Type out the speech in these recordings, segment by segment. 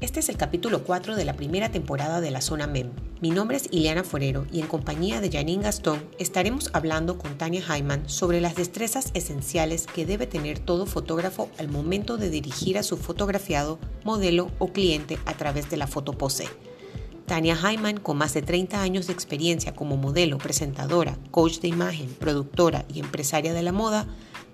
Este es el capítulo 4 de la primera temporada de la Zona MEM. Mi nombre es Ileana Forero y en compañía de Janine Gastón estaremos hablando con Tania Hyman sobre las destrezas esenciales que debe tener todo fotógrafo al momento de dirigir a su fotografiado, modelo o cliente a través de la fotopose. Tania Hyman, con más de 30 años de experiencia como modelo, presentadora, coach de imagen, productora y empresaria de la moda,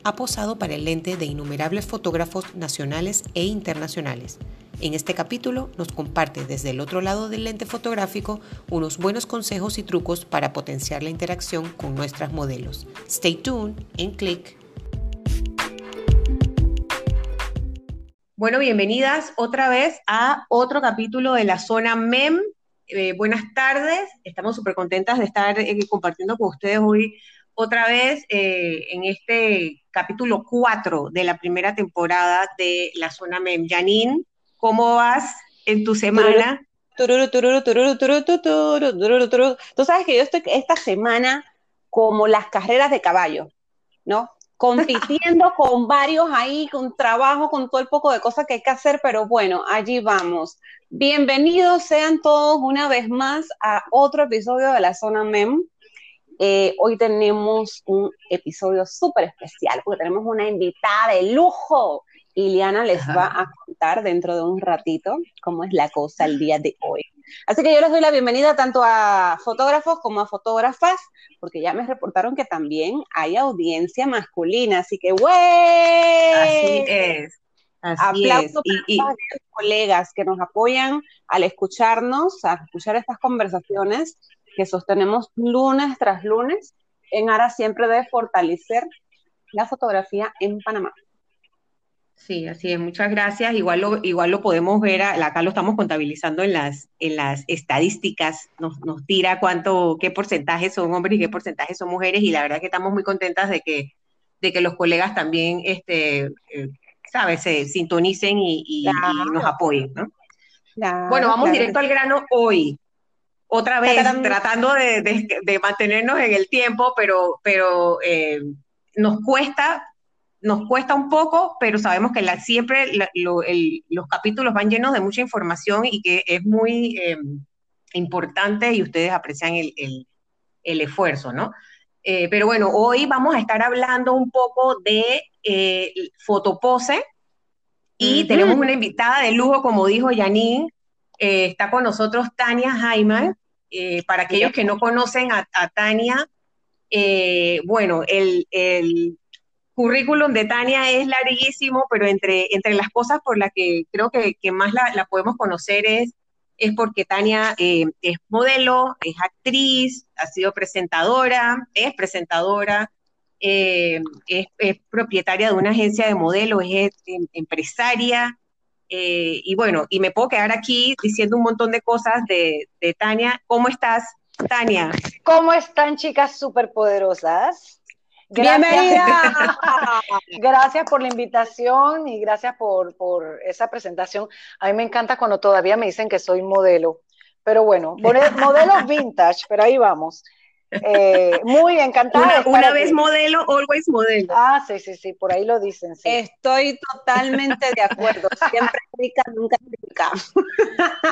ha posado para el lente de innumerables fotógrafos nacionales e internacionales. En este capítulo nos comparte desde el otro lado del lente fotográfico unos buenos consejos y trucos para potenciar la interacción con nuestras modelos. Stay tuned en click. Bueno, bienvenidas otra vez a otro capítulo de la zona MEM. Eh, buenas tardes, estamos súper contentas de estar eh, compartiendo con ustedes hoy otra vez eh, en este capítulo 4 de la primera temporada de la zona MEM. Janine, ¿Cómo vas en tu semana? Tú sabes que yo estoy esta semana como las carreras de caballo, ¿no? Compitiendo con varios ahí, con trabajo, con todo el poco de cosas que hay que hacer, pero bueno, allí vamos. Bienvenidos sean todos una vez más a otro episodio de la Zona MEM. Eh, hoy tenemos un episodio súper especial porque tenemos una invitada de lujo. Iliana les va a contar dentro de un ratito cómo es la cosa el día de hoy. Así que yo les doy la bienvenida tanto a fotógrafos como a fotógrafas, porque ya me reportaron que también hay audiencia masculina, así que ¡wey! Así es. Así Aplausos y, a los colegas que nos apoyan al escucharnos, a escuchar estas conversaciones que sostenemos lunes tras lunes en aras siempre de fortalecer la fotografía en Panamá. Sí, así es, muchas gracias. Igual lo, igual lo podemos ver, acá lo estamos contabilizando en las, en las estadísticas, nos, nos tira cuánto, qué porcentaje son hombres y qué porcentaje son mujeres, y la verdad que estamos muy contentas de que, de que los colegas también, este, eh, ¿sabes?, se sintonicen y, nos apoyen, ¿no? bueno, vamos directo al grano hoy. Otra vez, tratando de, mantenernos en el tiempo, pero, pero eh, nos cuesta nos cuesta un poco, pero sabemos que la, siempre los capítulos van llenos de mucha información y que es muy em, importante y ustedes aprecian el, esfuerzo, ¿no? Eh, pero bueno, hoy vamos a estar hablando un poco de eh, fotopose y tenemos una invitada de lujo, como dijo Janine, eh, está con nosotros Tania Jaime. para aquellos que no conocen a, Tania, bueno, el, currículum de Tania es larguísimo, pero entre, entre las cosas por las que creo que, más la, podemos conocer es, es porque Tania eh, es modelo, es actriz, ha sido presentadora, es presentadora, eh, es, propietaria de una agencia de modelos, es, em, empresaria. Eh, y bueno, y me puedo quedar aquí diciendo un montón de cosas de, de Tania. ¿Cómo estás, Tania? ¿Cómo están, chicas superpoderosas? Bienvenida. Gracias por la invitación y gracias por, por, esa presentación. A mí me encanta cuando todavía me dicen que soy modelo. Pero bueno, modelo vintage, pero ahí vamos. Eh, muy encantada. Una, vez modelo, always modelo. Ah, sí, sí, sí, por ahí lo dicen. Sí. Estoy totalmente de acuerdo. Siempre rica, nunca rica.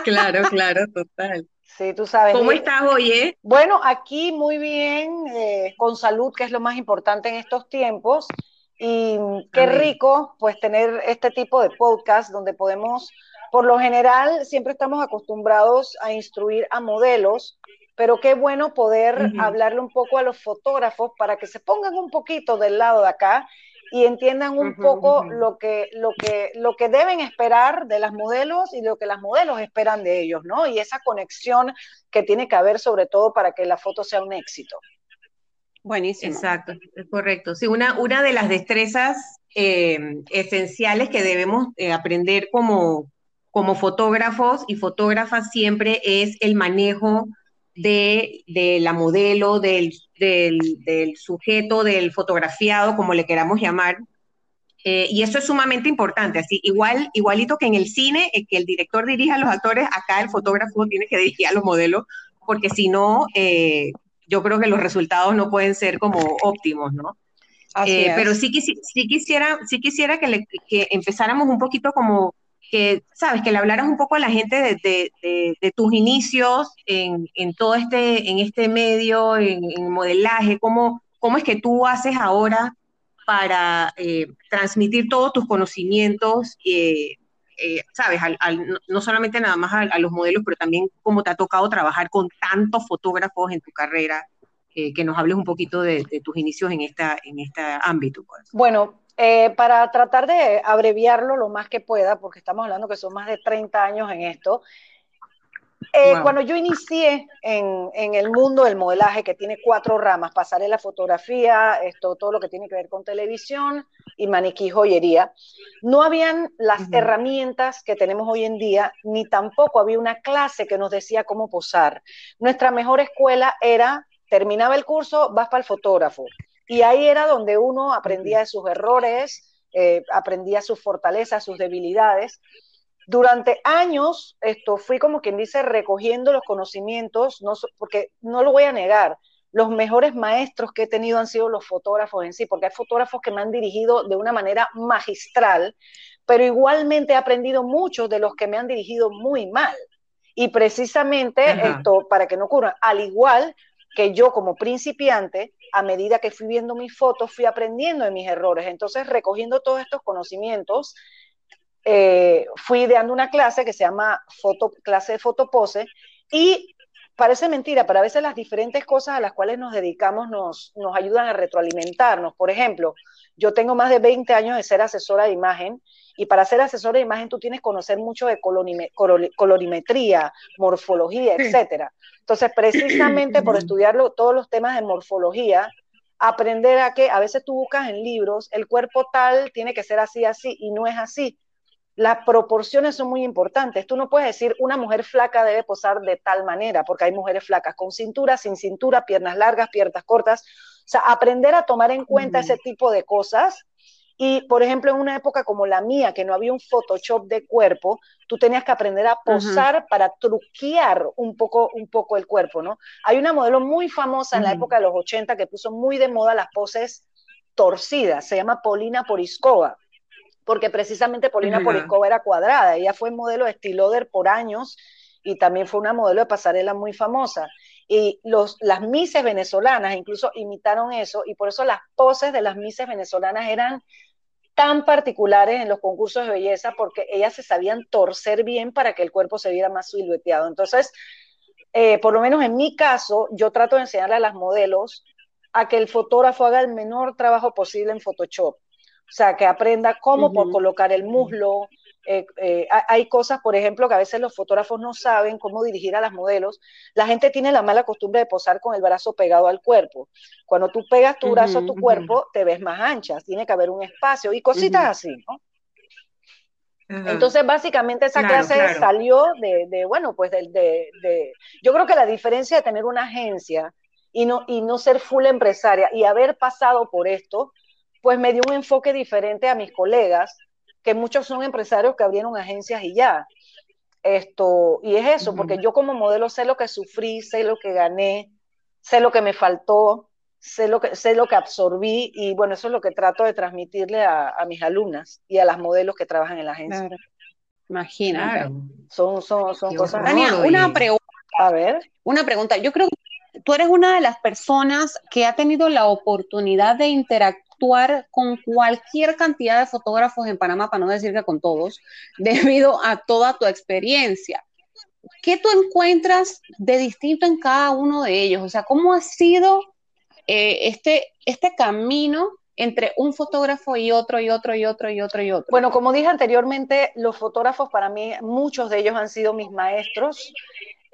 Claro, claro, total. Sí, tú sabes. ¿Cómo estás hoy? Eh? Bueno, aquí muy bien, eh, con salud, que es lo más importante en estos tiempos. Y qué rico, pues, tener este tipo de podcast donde podemos, por lo general, siempre estamos acostumbrados a instruir a modelos, pero qué bueno poder hablarle un poco a los fotógrafos para que se pongan un poquito del lado de acá y entiendan un poco lo, que, lo, que, lo que deben esperar de las modelos y lo que las modelos esperan de ellos, ¿no? Y esa conexión que tiene que haber sobre todo para que la foto sea un éxito. Buenísimo. Exacto, es correcto. Sí, una, una de las destrezas eh, esenciales que debemos eh, aprender como, como fotógrafos y fotógrafas siempre es el manejo de, de la modelo, del del, sujeto, del fotografiado, como le queramos llamar. Eh, y eso es sumamente importante, así igual, igualito que en el cine, eh, que el director dirija a los actores, acá el fotógrafo tiene que dirigir a los modelos, porque si no, eh, yo creo que los resultados no pueden ser como óptimos, ¿no? pero sí, sí, quisiera, sí quisiera que, que empezáramos un poquito como que, sabes, que le hablaras un poco a la gente de, tus inicios en, todo este, en este medio, en, modelaje, cómo, cómo es que tú haces ahora para eh, transmitir todos tus conocimientos, eh, eh, sabes, no solamente nada más a, los modelos, pero también cómo te ha tocado trabajar con tantos fotógrafos en tu carrera, que nos hables un poquito de, tus inicios en, esta, en este ámbito. Pues. Bueno, para tratar de abreviarlo lo más que pueda, porque estamos hablando que son más de 30 años en esto, eh, cuando yo inicié en, el mundo del modelaje, que tiene cuatro ramas, pasaré la fotografía, esto, todo lo que tiene que ver con televisión y maniquí joyería, no habían las herramientas que tenemos hoy en día, ni tampoco había una clase que nos decía cómo posar. Nuestra mejor escuela era, terminaba el curso, vas para el fotógrafo. Y ahí era donde uno aprendía de sus errores, eh, aprendía sus fortalezas, sus debilidades. Durante años, esto fui como quien dice recogiendo los conocimientos, no, porque no lo voy a negar, los mejores maestros que he tenido han sido los fotógrafos en sí, porque hay fotógrafos que me han dirigido de una manera magistral, pero igualmente he aprendido mucho de los que me han dirigido muy mal. Y precisamente esto, para que no ocurra, al igual que yo como principiante, a medida que fui viendo mis fotos, fui aprendiendo de mis errores. Entonces, recogiendo todos estos conocimientos, eh, fui dando una clase que se llama foto, clase de fotopose y parece mentira, pero a veces las diferentes cosas a las cuales nos dedicamos nos, nos ayudan a retroalimentarnos. Por ejemplo, yo tengo más de 20 años de ser asesora de imagen y para ser asesora de imagen tú tienes que conocer mucho de colorimetría, morfología, etcétera. Entonces, precisamente por estudiarlo, todos los temas de morfología, aprender a que a veces tú buscas en libros, el cuerpo tal tiene que ser así, así, y no es así las proporciones son muy importantes. Tú no puedes decir una mujer flaca debe posar de tal manera, porque hay mujeres flacas con cintura, sin cintura, piernas largas, piernas cortas. O sea, aprender a tomar en cuenta ese tipo de cosas. Y, por ejemplo, en una época como la mía, que no había un Photoshop de cuerpo, tú tenías que aprender a posar para truquear un poco, un poco el cuerpo, ¿no? Hay una modelo muy famosa en la época de los 80 que puso muy de moda las poses torcidas, se llama Polina Poriskova porque precisamente Polina uh era cuadrada. Ella fue modelo de Stiloder por años y también fue una modelo de pasarela muy famosa. Y los, las mises venezolanas incluso imitaron eso y por eso las poses de las mises venezolanas eran tan particulares en los concursos de belleza porque ellas se sabían torcer bien para que el cuerpo se viera más silueteado. Entonces, eh, por lo menos en mi caso, yo trato de enseñarle a las modelos a que el fotógrafo haga el menor trabajo posible en Photoshop. O sea, que aprenda cómo por colocar el muslo. Eh, eh, hay cosas, por ejemplo, que a veces los fotógrafos no saben cómo dirigir a las modelos. La gente tiene la mala costumbre de posar con el brazo pegado al cuerpo. Cuando tú pegas tu brazo a tu cuerpo, te ves más ancha, tiene que haber un espacio y cositas así, ¿no? Entonces, básicamente esa clase salió de, bueno, pues de, de, yo creo que la diferencia de tener una agencia y no, y no ser full empresaria y haber pasado por esto, pues me dio un enfoque diferente a mis colegas, que muchos son empresarios que abrieron agencias y ya. Esto, y es eso, porque yo como modelo sé lo que sufrí, sé lo que gané, sé lo que me faltó, sé lo que, sé lo que absorbí y bueno, eso es lo que trato de transmitirle a, mis alumnas y a las modelos que trabajan en la agencia. Imagina. Son, son, son cosas. Tania, una pregunta. A ver. Una pregunta. Yo creo que tú eres una de las personas que ha tenido la oportunidad de interactuar con cualquier cantidad de fotógrafos en Panamá, para no decir que con todos, debido a toda tu experiencia. ¿Qué tú encuentras de distinto en cada uno de ellos? O sea, ¿cómo ha sido eh, este, este camino entre un fotógrafo y otro y otro y otro y otro y otro? Bueno, como dije anteriormente, los fotógrafos para mí, muchos de ellos han sido mis maestros.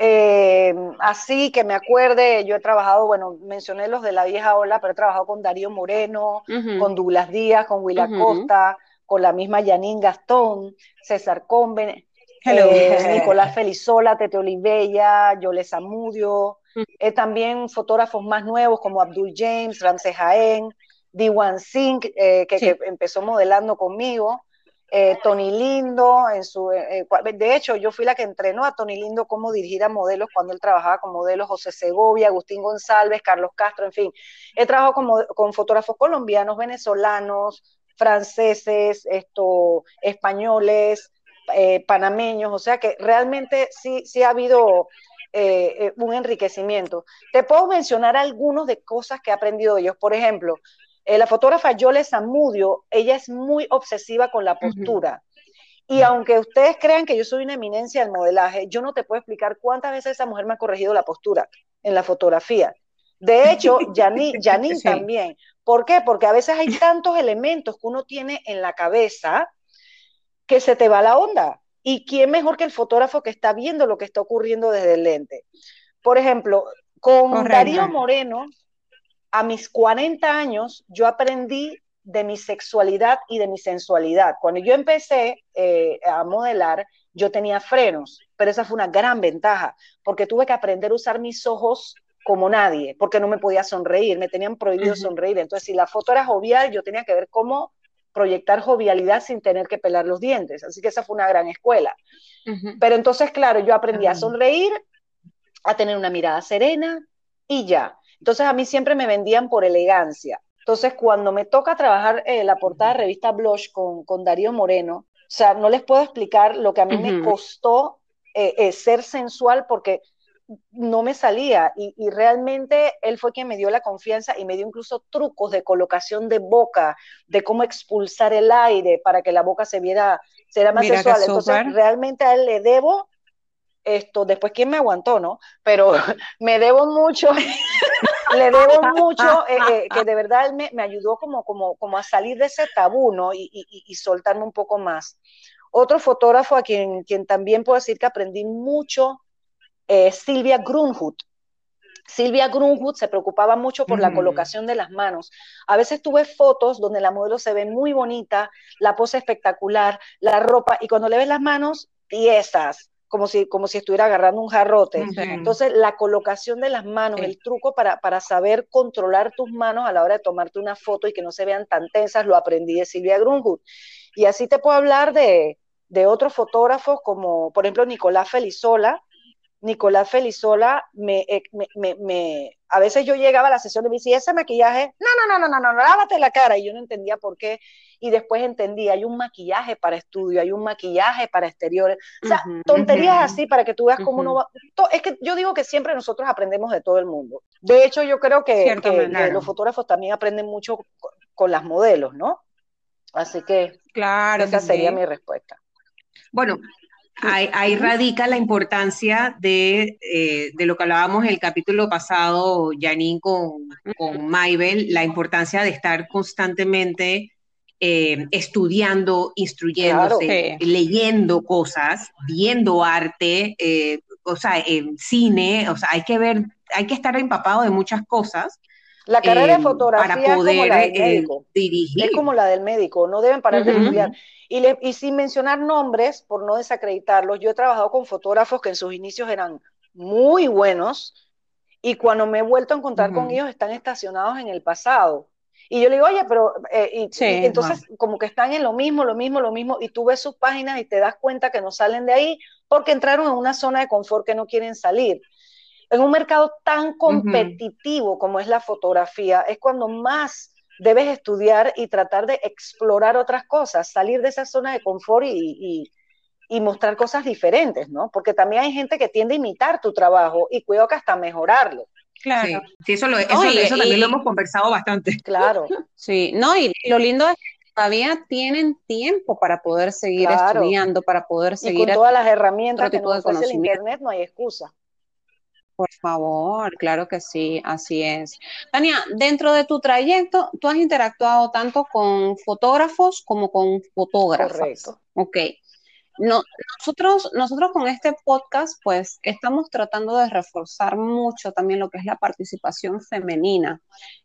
Eh, así que me acuerde, yo he trabajado, bueno, mencioné los de la vieja ola, pero he trabajado con Darío Moreno, con Douglas Díaz, con Willa Costa, con la misma Janine Gastón, César Comben, eh, Nicolás Felizola, Tete Olivella, Yole Zamudio, eh, también fotógrafos más nuevos como Abdul James, Ramsey Jaén, Diwan Singh, que, que, empezó modelando conmigo, eh, Tony Lindo, en su, eh, eh, de hecho yo fui la que entrenó a Tony Lindo cómo dirigir a modelos cuando él trabajaba con modelos José Segovia, Agustín González, Carlos Castro, en fin. He trabajado con, con fotógrafos colombianos, venezolanos, franceses, españoles, panameños, o sea que realmente sí, sí ha habido un enriquecimiento. Te puedo mencionar algunos de cosas que he aprendido de ellos. Por ejemplo, la fotógrafa Yole Zamudio, ella es muy obsesiva con la postura. Y aunque ustedes crean que yo soy una eminencia del modelaje, yo no te puedo explicar cuántas veces esa mujer me ha corregido la postura en la fotografía. De hecho, Janine, también. ¿Por qué? Porque a veces hay tantos elementos que uno tiene en la cabeza que se te va la onda. ¿Y quién mejor que el fotógrafo que está viendo lo que está ocurriendo desde el lente? Por ejemplo, con Darío Moreno, a mis 40 años, yo aprendí de mi sexualidad y de mi sensualidad. Cuando yo empecé eh, a modelar, yo tenía frenos, pero esa fue una gran ventaja, porque tuve que aprender a usar mis ojos como nadie, porque no me podía sonreír, me tenían prohibido sonreír. Entonces, si la foto era jovial, yo tenía que ver cómo proyectar jovialidad sin tener que pelar los dientes. Así que esa fue una gran escuela. Pero entonces, claro, yo aprendí a sonreír, a tener una mirada serena y ya. Entonces, a mí siempre me vendían por elegancia. Entonces, cuando me toca trabajar eh, la portada de revista Blush con, con, Darío Moreno, o sea, no les puedo explicar lo que a mí me costó eh, eh, ser sensual porque no me salía y, realmente él fue quien me dio la confianza y me dio incluso trucos de colocación de boca, de cómo expulsar el aire para que la boca se viera, se más sensual. Entonces, realmente a él le debo esto, después quién me aguantó, ¿no? Pero me debo mucho le debo mucho, eh, eh, que de verdad él me, ayudó como, como, como, a salir de ese tabú, ¿no? Y, y, soltarme un poco más. Otro fotógrafo a quien, quien también puedo decir que aprendí mucho, es Silvia Grunhut. Silvia Grunhut se preocupaba mucho por la mm. colocación de las manos. A veces tuve fotos donde la modelo se ve muy bonita, la pose espectacular, la ropa, y cuando le ves las manos, tiesas, como si, como si estuviera agarrando un jarrote. Entonces, la colocación de las manos, el truco para, para, saber controlar tus manos a la hora de tomarte una foto y que no se vean tan tensas, lo aprendí de Silvia Grunwood. Y así te puedo hablar de, de otros fotógrafos como, por ejemplo, Nicolás Felizola. Nicolás Felizola, me, eh, me, me, a veces yo llegaba a la sesión y me decía, ese maquillaje, no, no, no, no, no, no, lávate la cara. Y yo no entendía por qué y después entendí, hay un maquillaje para estudio, hay un maquillaje para exteriores, o sea, tonterías así para que tú veas cómo uno va. Es que yo digo que siempre nosotros aprendemos de todo el mundo. De hecho, yo creo que, los fotógrafos también aprenden mucho con, las modelos, ¿no? Así que claro, esa sería mi respuesta. Bueno, Ahí, radica la importancia de, eh, de, lo que hablábamos en el capítulo pasado, Janine, con, con Maybel, la importancia de estar constantemente eh, estudiando, instruyéndose, leyendo cosas, viendo arte, eh, o sea, cine, o sea, hay que ver, hay que estar empapado de muchas cosas. La carrera de eh, fotografía para poder es como la del dirigir. Es como la del médico, no deben parar de estudiar. Y, y sin mencionar nombres, por no desacreditarlos, yo he trabajado con fotógrafos que en sus inicios eran muy buenos y cuando me he vuelto a encontrar con ellos están estacionados en el pasado. Y yo le digo, oye, pero eh, y, entonces como que están en lo mismo, lo mismo, lo mismo, y tú ves sus páginas y te das cuenta que no salen de ahí porque entraron en una zona de confort que no quieren salir. En un mercado tan competitivo como es la fotografía, es cuando más debes estudiar y tratar de explorar otras cosas, salir de esa zona de confort y, y mostrar cosas diferentes, ¿no? Porque también hay gente que tiende a imitar tu trabajo y cuidado que hasta mejorarlo. Claro. Sí, eso, eso, también lo hemos conversado bastante. Claro. Sí, no, y lo lindo es que todavía tienen tiempo para poder seguir estudiando, para poder seguir. Y con todas las herramientas que nos ofrece el Internet, no hay excusa. Por favor, claro que sí, así es. Tania, dentro de tu trayecto, tú has interactuado tanto con fotógrafos como con fotógrafos. Correcto. Ok. No, nosotros, nosotros con este podcast, pues estamos tratando de reforzar mucho también lo que es la participación femenina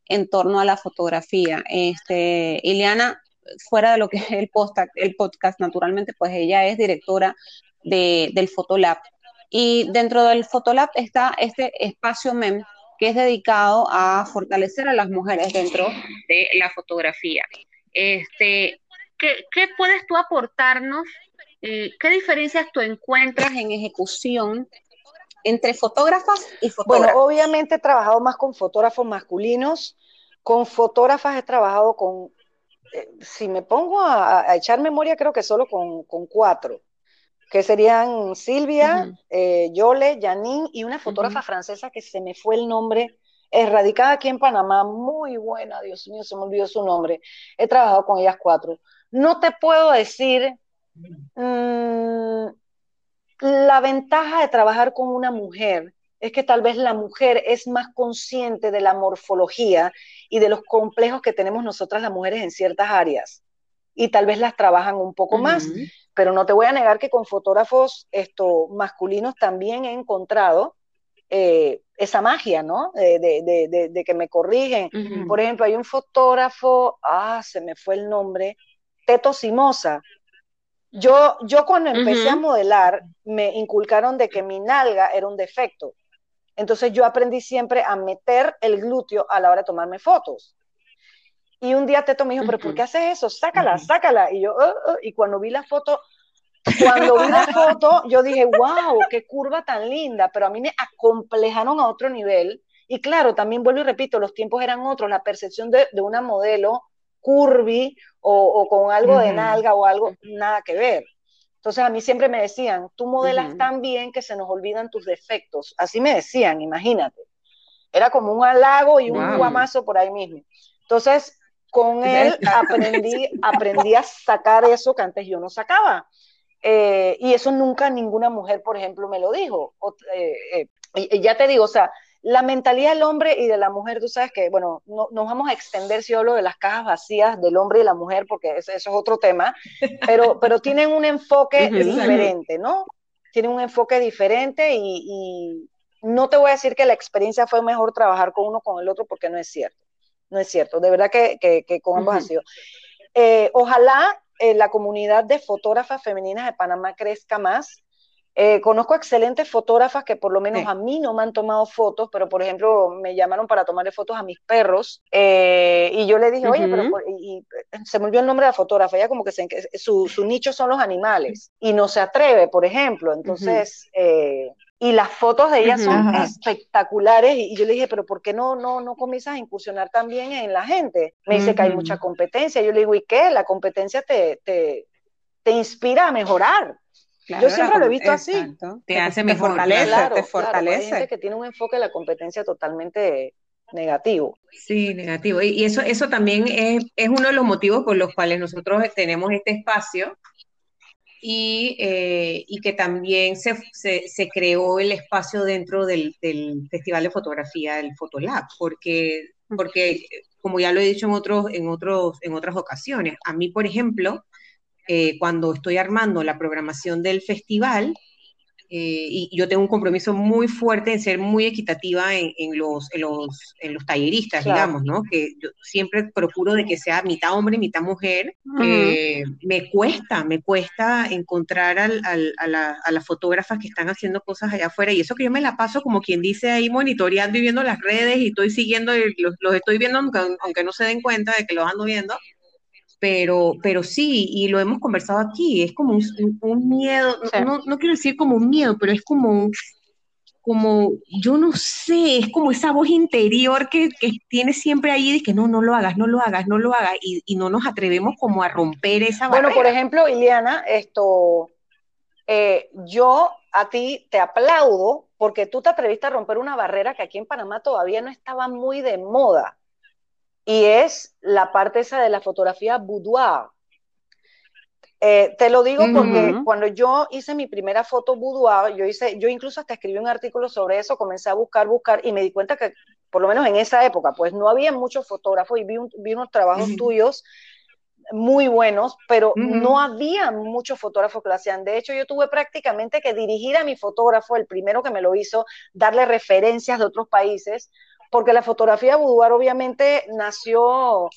en torno a la fotografía. Este, Ileana, fuera de lo que es el podcast, el podcast naturalmente, pues ella es directora de, del Fotolab. Y dentro del Fotolab está este espacio MEM que es dedicado a fortalecer a las mujeres dentro de la fotografía. Este, ¿qué, ¿Qué puedes tú aportarnos eh, ¿qué diferencias tú encuentras en ejecución entre fotógrafas y fotógrafos? Bueno, obviamente he trabajado más con fotógrafos masculinos, con fotógrafas he trabajado con, eh, si me pongo a, echar memoria, creo que solo con, cuatro. que serían Silvia, eh, Yole, Janine y una fotógrafa francesa que se me fue el nombre, erradicada aquí en Panamá, muy buena, Dios mío, se me olvidó su nombre. He trabajado con ellas cuatro. No te puedo decir mm, la ventaja de trabajar con una mujer es que tal vez la mujer es más consciente de la morfología y de los complejos que tenemos nosotras las mujeres en ciertas áreas y tal vez las trabajan un poco más, pero no te voy a negar que con fotógrafos esto, masculinos también he encontrado eh, esa magia, ¿no? De, que me corrigen. Por ejemplo, hay un fotógrafo, ah, se me fue el nombre, Teto Simosa. Yo, yo cuando empecé a modelar, me inculcaron de que mi nalga era un defecto. Entonces yo aprendí siempre a meter el glúteo a la hora de tomarme fotos. Y un día Teto me dijo, pero ¿por qué haces eso? Sácala, sácala. Y yo, oh, oh", y cuando vi la foto, cuando vi la foto, yo dije, wow, qué curva tan linda, pero a mí me acomplejaron a otro nivel. Y claro, también vuelvo y repito, los tiempos eran otros, la percepción de, de una modelo curvy o, con algo de nalga o algo, nada que ver. Entonces a mí siempre me decían, tú modelas tan bien que se nos olvidan tus defectos. Así me decían, imagínate. Era como un halago y un guamazo por ahí mismo. Entonces, con él aprendí, aprendí a sacar eso que antes yo no sacaba. Eh, y eso nunca ninguna mujer, por ejemplo, me lo dijo. Eh, eh, y, ya te digo, o sea, la mentalidad del hombre y de la mujer, tú sabes que, bueno, no, nos vamos a extender si hablo de las cajas vacías del hombre y la mujer, porque eso, es otro tema, pero, pero tienen un enfoque diferente, ¿no? Tienen un enfoque diferente y, no te voy a decir que la experiencia fue mejor trabajar con uno con el otro, porque no es cierto. No es cierto, de verdad que, que, con ambos ha sido. Eh, ojalá eh, la comunidad de fotógrafas femeninas de Panamá crezca más eh, conozco excelentes fotógrafas que por lo menos a mí no me han tomado fotos, pero por ejemplo me llamaron para tomarle fotos a mis perros eh, y yo le dije, oye, pero y, se me olvidó el nombre de la fotógrafa, ella como que se, su, su, nicho son los animales y no se atreve, por ejemplo, entonces... Eh, y las fotos de ella son espectaculares y, yo le dije, pero ¿por qué no, no, no comienzas a incursionar también en la gente? Me dice que hay mucha competencia. Yo le digo, ¿y qué? La competencia te, te, te inspira a mejorar yo siempre lo he visto así. Te hace mejor, fortalece, te fortalece. hay gente que tiene un enfoque de la competencia totalmente negativo. Sí, negativo. Y, eso, eso también es, es, uno de los motivos por los cuales nosotros tenemos este espacio y, eh, y que también se, se, se, creó el espacio dentro del, del, Festival de Fotografía, del Fotolab, porque, porque como ya lo he dicho en, otros, en, otros, en otras ocasiones, a mí, por ejemplo, eh, cuando estoy armando la programación del festival, eh, y yo tengo un compromiso muy fuerte en ser muy equitativa en, los, en, los, en los talleristas, digamos, ¿no? Que yo siempre procuro de que sea mitad hombre, mitad mujer. Eh, me cuesta, me cuesta encontrar al, al, a, las fotógrafas que están haciendo cosas allá afuera y eso que yo me la paso como quien dice ahí monitoreando y viendo las redes y estoy siguiendo, los, los estoy viendo aunque, aunque no se den cuenta de que los ando viendo pero, pero sí, y lo hemos conversado aquí, es como un, miedo, no, no, quiero decir como un miedo, pero es como, como, yo no sé, es como esa voz interior que, que tiene siempre ahí de que no, no lo hagas, no lo hagas, no lo hagas, y, y no nos atrevemos como a romper esa barrera. Bueno, por ejemplo, Ileana, esto, eh, yo a ti te aplaudo porque tú te atreviste a romper una barrera que aquí en Panamá todavía no estaba muy de moda y es la parte esa de la fotografía boudoir. Eh, te lo digo porque cuando yo hice mi primera foto boudoir, yo hice, yo incluso hasta escribí un artículo sobre eso, comencé a buscar, buscar y me di cuenta que por lo menos en esa época, pues no había muchos fotógrafos y vi, unos trabajos tuyos muy buenos, pero no había muchos fotógrafos que lo hacían. De hecho, yo tuve prácticamente que dirigir a mi fotógrafo, el primero que me lo hizo, darle referencias de otros países, porque la fotografía boudoir obviamente nació,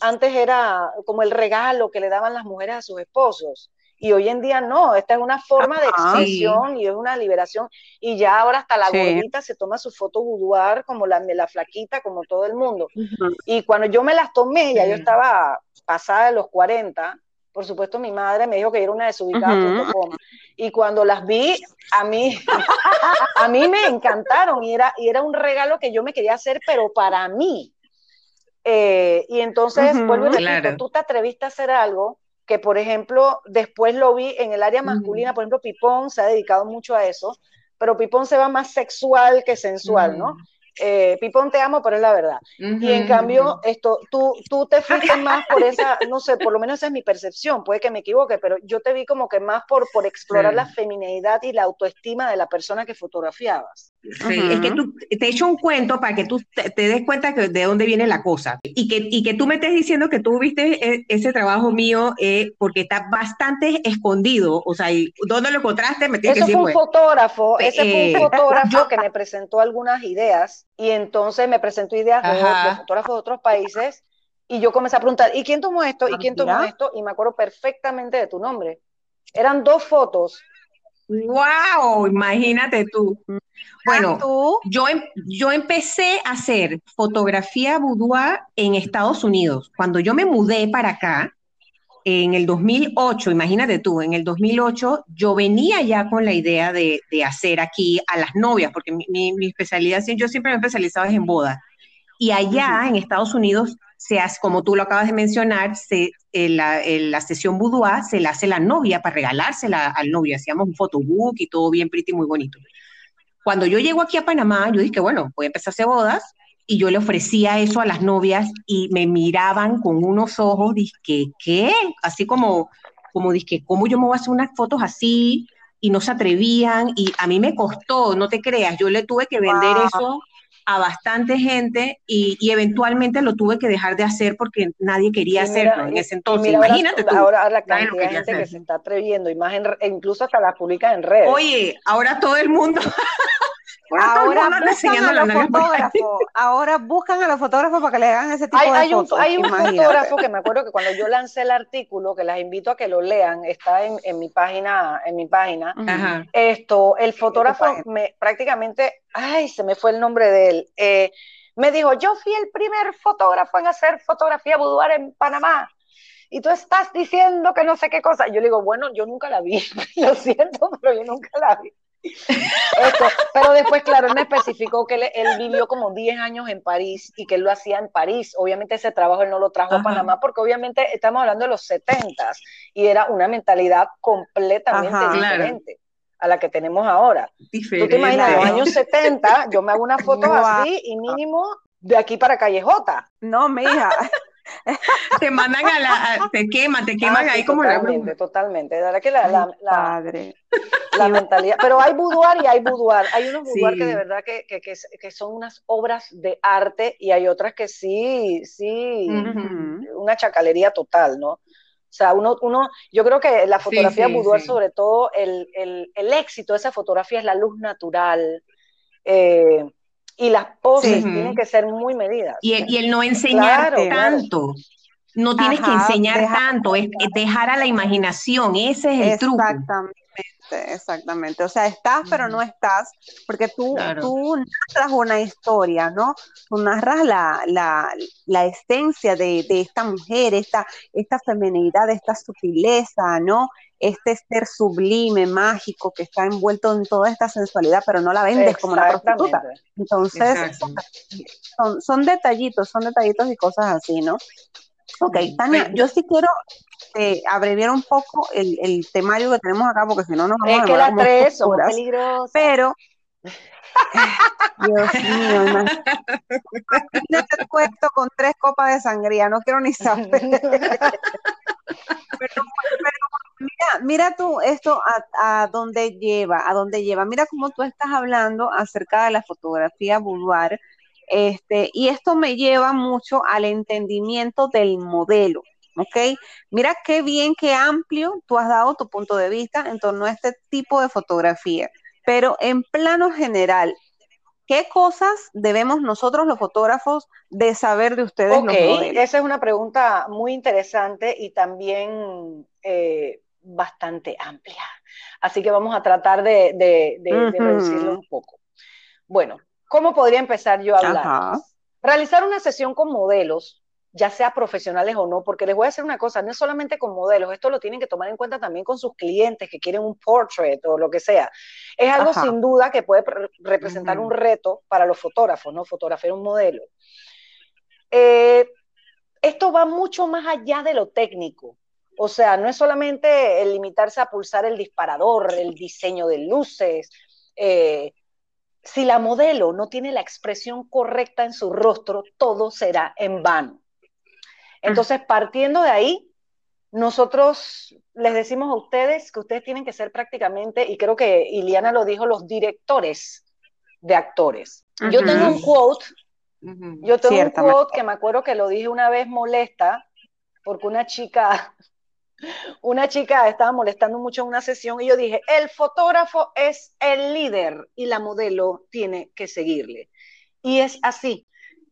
antes era como el regalo que le daban las mujeres a sus esposos. Y hoy en día no, esta es una forma de expresión y es una liberación. Y ya ahora hasta la gordita se toma su foto boudoir, como la, la flaquita, como todo el mundo. Y cuando yo me las tomé, ya yo estaba pasada de los 40, por supuesto, mi madre me dijo que era una desubicada.com. Y cuando las vi, a mí, a mí me encantaron y era, y era un regalo que yo me quería hacer, pero para mí. Eh, y entonces, vuelvo y repito, tú te atreviste a hacer algo que por ejemplo, después lo vi en el área masculina, por ejemplo, Pipón se ha dedicado mucho a eso, pero Pipón se va más sexual que sensual, ¿no? Eh, Pipón te amo, pero es la verdad. y en cambio, esto, tú, tú te fuiste más por esa, no sé, por lo menos esa es mi percepción, puede que me equivoque, pero yo te vi como que más por, por explorar la feminidad y la autoestima de la persona que fotografiabas. Sí, es que tú, te he hecho un cuento para que tú te, des cuenta que de dónde viene la cosa y que, y que tú me estés diciendo que tú viste e, ese trabajo mío eh, porque está bastante escondido, o sea, ¿dónde lo encontraste? Me ese fue un fotógrafo, ese fue un eh, fotógrafo que me presentó algunas ideas y entonces me presentó ideas de, fotógrafos de otros países y yo comencé a preguntar, ¿y quién tomó esto? ¿Y ah, quién tomó esto? Y me acuerdo perfectamente de tu nombre. Eran dos fotos. ¡Wow! Imagínate tú. Bueno, Yo, em, yo empecé a hacer fotografía boudoir en Estados Unidos. Cuando yo me mudé para acá, en el 2008, imagínate tú, en el 2008 yo venía ya con la idea de, hacer aquí a las novias, porque mi, especialidad, yo siempre me he especializado en bodas. Y allá en Estados Unidos, se hace, como tú lo acabas de mencionar, se, eh, la, eh, la, sesión boudoir se la hace la novia para regalársela al novio. Hacíamos un photobook y todo bien pretty, muy bonito. Cuando yo llego aquí a Panamá, yo dije, bueno, voy a empezar a hacer bodas y yo le ofrecía eso a las novias y me miraban con unos ojos, dije, ¿qué? Así como, como dije, ¿cómo yo me voy a hacer unas fotos así? Y no se atrevían y a mí me costó, no te creas, yo le tuve que vender eso a bastante gente y, eventualmente lo tuve que dejar de hacer porque nadie quería hacerlo en ese entonces. Imagínate ahora, tú. la cantidad de gente que se está atreviendo, incluso hasta la publica en redes. Oye, ahora todo el mundo Ahora buscan, a los fotógrafos, ahora buscan a los fotógrafos para que le hagan ese tipo de fotos. hay un fotógrafo que me acuerdo que cuando yo lancé el artículo, que las invito a que lo lean, está en, en mi página, en mi página. Esto, el fotógrafo me prácticamente, ay, se me fue el nombre de él. Eh, me dijo, yo fui el primer fotógrafo en hacer fotografía boudoir en Panamá y tú estás diciendo que no sé qué cosa. Yo le digo, bueno, yo nunca la vi, lo siento, pero yo nunca la vi pero después, claro, él me especificó que él, vivió como 10 años en París y que él lo hacía en París. Obviamente ese trabajo él no lo trajo a Panamá porque obviamente estamos hablando de los 70 y era una mentalidad completamente diferente a la que tenemos ahora. Tú te imaginas, en los años 70, yo me hago una foto así y mínimo de aquí para Callejota. No, mija. te mandan a la, te queman, te queman ah, ahí como totalmente, la Totalmente, la que la, la, la, mentalidad, pero hay boudoir y hay boudoir, hay unos boudoir que de verdad que, que, que, son unas obras de arte y hay otras que sí, sí, una chacalería total, ¿no? O sea, uno, uno, yo creo que la fotografía boudoir, sobre todo, el, el, el, éxito de esa fotografía es la luz natural, eh, y las poses tienen que ser muy medidas. Y el, y el no enseñar tanto. No tienes que enseñar tanto, es, dejar a la imaginación, ese es el truco. Exactamente, exactamente. O sea, estás, pero no estás, porque tú, tú narras una historia, ¿no? Tú narras la, la, la esencia de, de, esta mujer, esta, esta feminidad, esta sutileza, ¿no? Este ser sublime, mágico, que está envuelto en toda esta sensualidad, pero no la vendes como una prostituta. Entonces, son, detallitos, son detallitos y cosas así, ¿no? Ok, Tania, yo sí quiero eh, abreviar un poco el, temario que tenemos acá, porque si no nos vamos a Es que las tres son peligrosas. Pero, Dios mío, imagínate puesto con tres copas de sangría, no quiero ni saber. pero, Mira, mira tú esto a, dónde lleva, a dónde lleva. Mira cómo tú estás hablando acerca de la fotografía boudoir, este, y esto me lleva mucho al entendimiento del modelo, ¿ok? Mira qué bien, qué amplio tú has dado tu punto de vista en torno a este tipo de fotografía. Pero en plano general, ¿Qué cosas debemos nosotros los fotógrafos de saber de ustedes? Ok, esa es una pregunta muy interesante y también eh, bastante amplia. Así que vamos a tratar de, reducirlo un poco. Bueno, ¿cómo podría empezar yo a hablar? Realizar una sesión con modelos, ya sea profesionales o no, porque les voy a decir una cosa, no es solamente con modelos, esto lo tienen que tomar en cuenta también con sus clientes que quieren un portrait o lo que sea. Es algo sin duda que puede representar un reto para los fotógrafos, ¿no? Fotografiar un modelo. Eh, esto va mucho más allá de lo técnico O sea, no es solamente el limitarse a pulsar el disparador, el diseño de luces. Eh, si la modelo no tiene la expresión correcta en su rostro, todo será en vano. Entonces, partiendo de ahí, nosotros les decimos a ustedes que ustedes tienen que ser prácticamente, y creo que Iliana lo dijo, los directores de actores. Yo tengo un quote, yo tengo un quote que me acuerdo que lo dije una vez molesta, porque una chica, una chica estaba molestando mucho en una sesión y yo dije, el fotógrafo es el líder y la modelo tiene que seguirle. Y es así.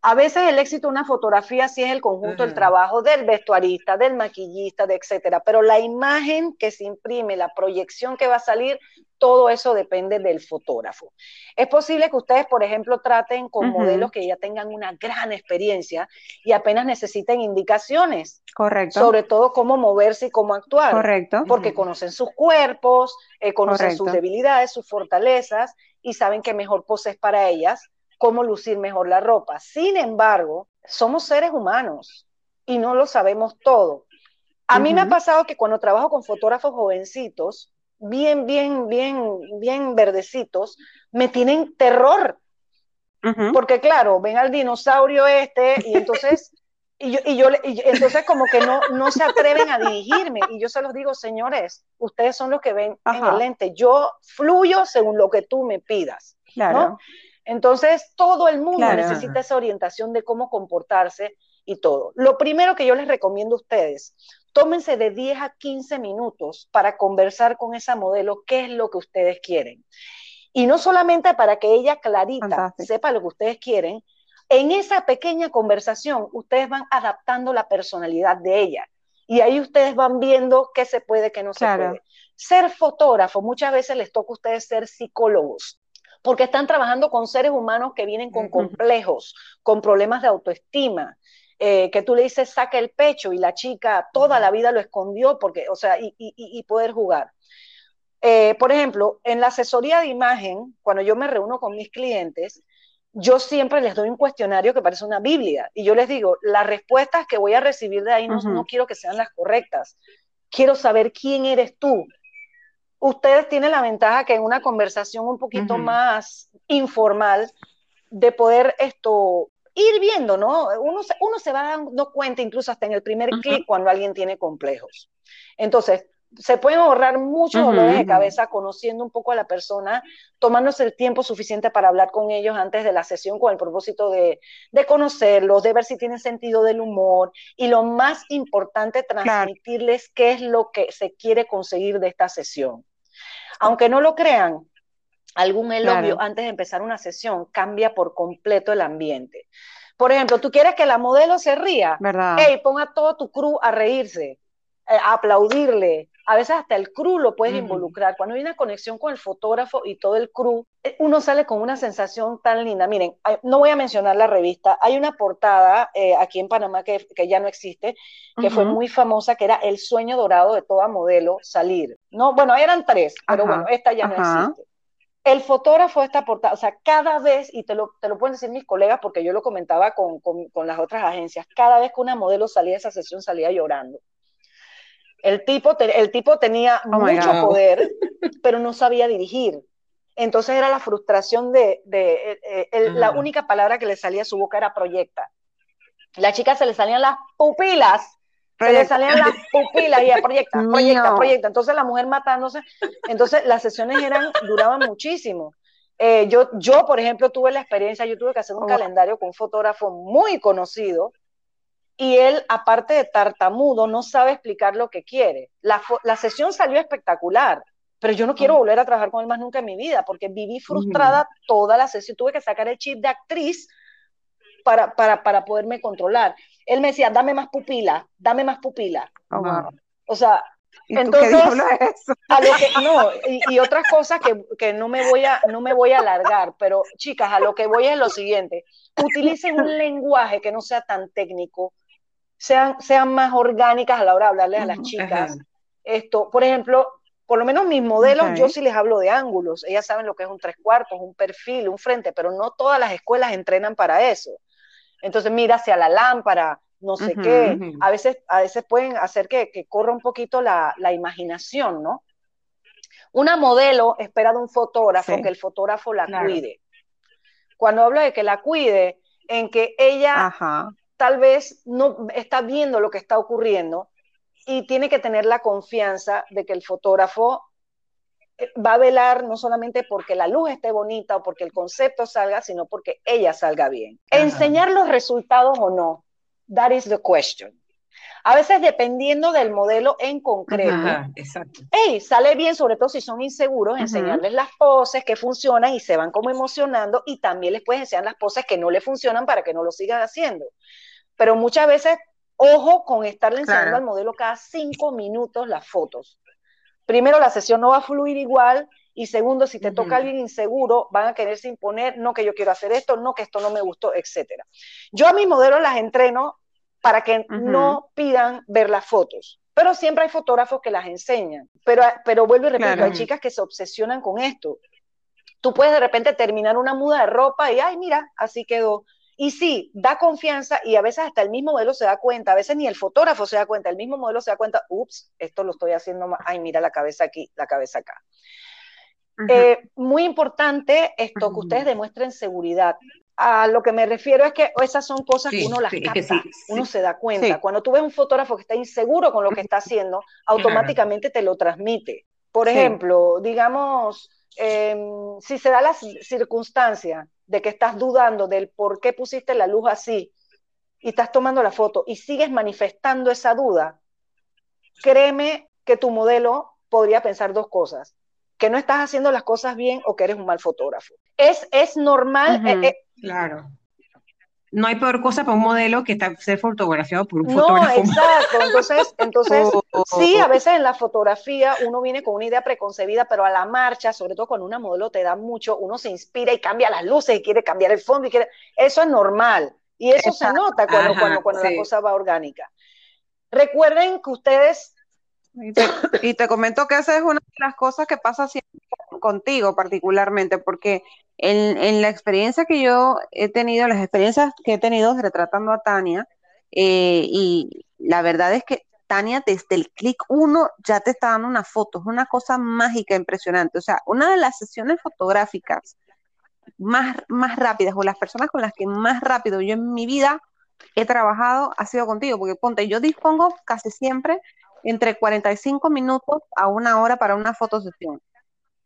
A veces el éxito de una fotografía sí es el conjunto del trabajo del vestuarista, del maquillista, de etcétera, pero la imagen que se imprime, la proyección que va a salir, todo eso depende del fotógrafo. Es posible que ustedes, por ejemplo, traten con modelos que ya tengan una gran experiencia y apenas necesiten indicaciones. Correcto. Sobre todo cómo moverse y cómo actuar. Correcto. Porque conocen sus cuerpos, eh, conocen sus debilidades, sus fortalezas y saben que mejor pose es para ellas cómo lucir mejor la ropa. Sin embargo, somos seres humanos y no lo sabemos todo. A mí me ha pasado que cuando trabajo con fotógrafos jovencitos, bien, bien, bien, bien verdecitos, me tienen terror. Porque claro, ven al dinosaurio este y entonces, y yo, y yo, entonces como que no, no se atreven a dirigirme. Y yo se los digo, señores, ustedes son los que ven en el lente. Yo fluyo según lo que tú me pidas. Claro. Entonces, todo el mundo necesita esa orientación de cómo comportarse y todo. Lo primero que yo les recomiendo a ustedes, tómense de 10 a 15 minutos para conversar con esa modelo qué es lo que ustedes quieren. Y no solamente para que ella clarita sepa lo que ustedes quieren, en esa pequeña conversación ustedes van adaptando la personalidad de ella. Y ahí ustedes van viendo qué se puede, qué no se puede. Ser fotógrafo, muchas veces les toca a ustedes ser psicólogos porque están trabajando con seres humanos que vienen con complejos, con problemas de autoestima, eh, que tú le dices saca el pecho y la chica toda la vida lo escondió porque, o sea, y, poder jugar. Eh, por ejemplo, en la asesoría de imagen, cuando yo me reúno con mis clientes, yo siempre les doy un cuestionario que parece una Biblia y yo les digo, las respuestas que voy a recibir de ahí no, no quiero que sean las correctas. Quiero saber quién eres tú, ustedes tienen la ventaja que en una conversación un poquito más informal, de poder esto ir viendo, ¿no? Uno, uno se va dando cuenta incluso hasta en el primer clic cuando alguien tiene complejos. Entonces, se pueden ahorrar muchos dolores de cabeza conociendo un poco a la persona, tomándose el tiempo suficiente para hablar con ellos antes de la sesión con el propósito de, conocerlos, de ver si tienen sentido del humor y lo más importante, transmitirles qué es lo que se quiere conseguir de esta sesión. Aunque no lo crean, algún elogio antes de empezar una sesión cambia por completo el ambiente. Por ejemplo, tú quieres que la modelo se ría, ¿verdad? Hey, ponga todo tu crew a reírse, eh, a aplaudirle, a veces hasta el crew lo puedes involucrar. Cuando hay una conexión con el fotógrafo y todo el crew, eh, uno sale con una sensación tan linda. Miren, no voy a mencionar la revista, hay una portada eh, aquí en Panamá que, ya no existe, que fue muy famosa, que era El sueño dorado de toda modelo salir. No, bueno, eran tres, pero bueno, esta ya no existe. El fotógrafo de esta portada, o sea, cada vez, y te lo, te lo pueden decir mis colegas porque yo lo comentaba con, con, con las otras agencias, cada vez que una modelo salía de esa sesión salía llorando el tipo, el tipo tenía oh mucho poder, pero no sabía dirigir. Entonces era la frustración de, de, eh, eh, la única palabra que le salía a su boca era proyecta. La chica se le salían las pupilas, se le salían las pupilas y proyecta, proyecta, proyecta. Entonces la mujer matándose. Entonces las sesiones eran, duraban muchísimo. Eh, yo, yo, por ejemplo, tuve la experiencia, yo tuve que hacer un oh. calendario con un fotógrafo muy conocido, y él, aparte de tartamudo, no sabe explicar lo que quiere. La, sesión salió espectacular, pero yo no quiero volver a trabajar con él más nunca en mi vida, porque viví frustrada toda la sesión, tuve que sacar el chip de actriz para, para, poderme controlar. Él me decía, dame más pupila, dame más pupila. Oh, o sea, entonces, a lo que, no, y, otras cosas que, que, no, me voy a, no me voy a alargar, pero chicas, a lo que voy es lo siguiente, utilicen un lenguaje que no sea tan técnico, sean, sean más orgánicas a la hora de hablarles a las chicas. Esto, por ejemplo, por lo menos mis modelos, yo sí les hablo de ángulos. Ellas saben lo que es un tres cuartos, un perfil, un frente, pero no todas las escuelas entrenan para eso. Entonces, mira hacia la lámpara, no sé qué. A veces, a veces pueden hacer que, corra un poquito la, imaginación, ¿no? Una modelo espera de un fotógrafo que el fotógrafo la cuide. Cuando hablo de que la cuide, en que ella tal vez no está viendo lo que está ocurriendo y tiene que tener la confianza de que el fotógrafo eh, va a velar no solamente porque la luz esté bonita o porque el concepto salga, sino porque ella salga bien. Enseñar los resultados o no, that is the question. A veces dependiendo del modelo en concreto. exacto. Hey, sale bien, sobre todo si son inseguros, enseñarles las poses que funcionan y se van como emocionando y también les puedes enseñar las poses que no le funcionan para que no lo sigan haciendo. Pero muchas veces, ojo con estarle enseñando al modelo cada cinco minutos las fotos. Primero, la sesión no va a fluir igual y segundo, si te toca alguien inseguro, van a quererse imponer, no que yo quiero hacer esto, no que esto no me gustó, etcétera. Yo a mis modelos las entreno para que no pidan ver las fotos. Pero siempre hay fotógrafos que las enseñan. Pero, pero vuelvo y repito, hay chicas que se obsesionan con esto. Tú puedes de repente terminar una muda de ropa y, ay, mira, así quedó. Y sí, da confianza y a veces hasta el mismo modelo se da cuenta, a veces ni el fotógrafo se da cuenta, el mismo modelo se da cuenta, ups, esto lo estoy haciendo mal, ay, mira la cabeza aquí, la cabeza acá. Eh, muy importante esto, que ustedes demuestren seguridad a lo que me refiero es que esas son cosas que uno las capta, uno se da cuenta. Cuando tú ves un fotógrafo que está inseguro con lo que está haciendo, automáticamente te lo transmite. Por ejemplo, digamos, em, si se da la circunstancia de que estás dudando del por qué pusiste la luz así y estás tomando la foto y sigues manifestando esa duda, créeme que tu modelo podría pensar dos cosas que no estás haciendo las cosas bien o que eres un mal fotógrafo. Es, es normal. Eh, eh, claro. No hay peor cosa para un modelo que ser fotografiado por un fotógrafo. No, exacto. Entonces, entonces sí, a veces en la fotografía uno viene con una idea preconcebida, pero a la marcha, sobre todo cuando una modelo te da mucho, uno se inspira y cambia las luces y quiere cambiar el fondo y quiere... Eso es normal. Y eso se nota cuando, cuando, cuando la cosa va orgánica. Recuerden que ustedes y te, comento que esa es una de las cosas que pasa siempre contigo particularmente, porque en, la experiencia que yo he tenido, las experiencias que he tenido retratando a Tania, eh, y la verdad es que Tania desde el clic uno ya te está dando una foto, es una cosa mágica, impresionante. O sea, una de las sesiones fotográficas más, más rápidas o las personas con las que más rápido yo en mi vida he trabajado ha sido contigo, porque ponte, yo dispongo casi siempre entre 45 minutos a una hora para una fotosesión.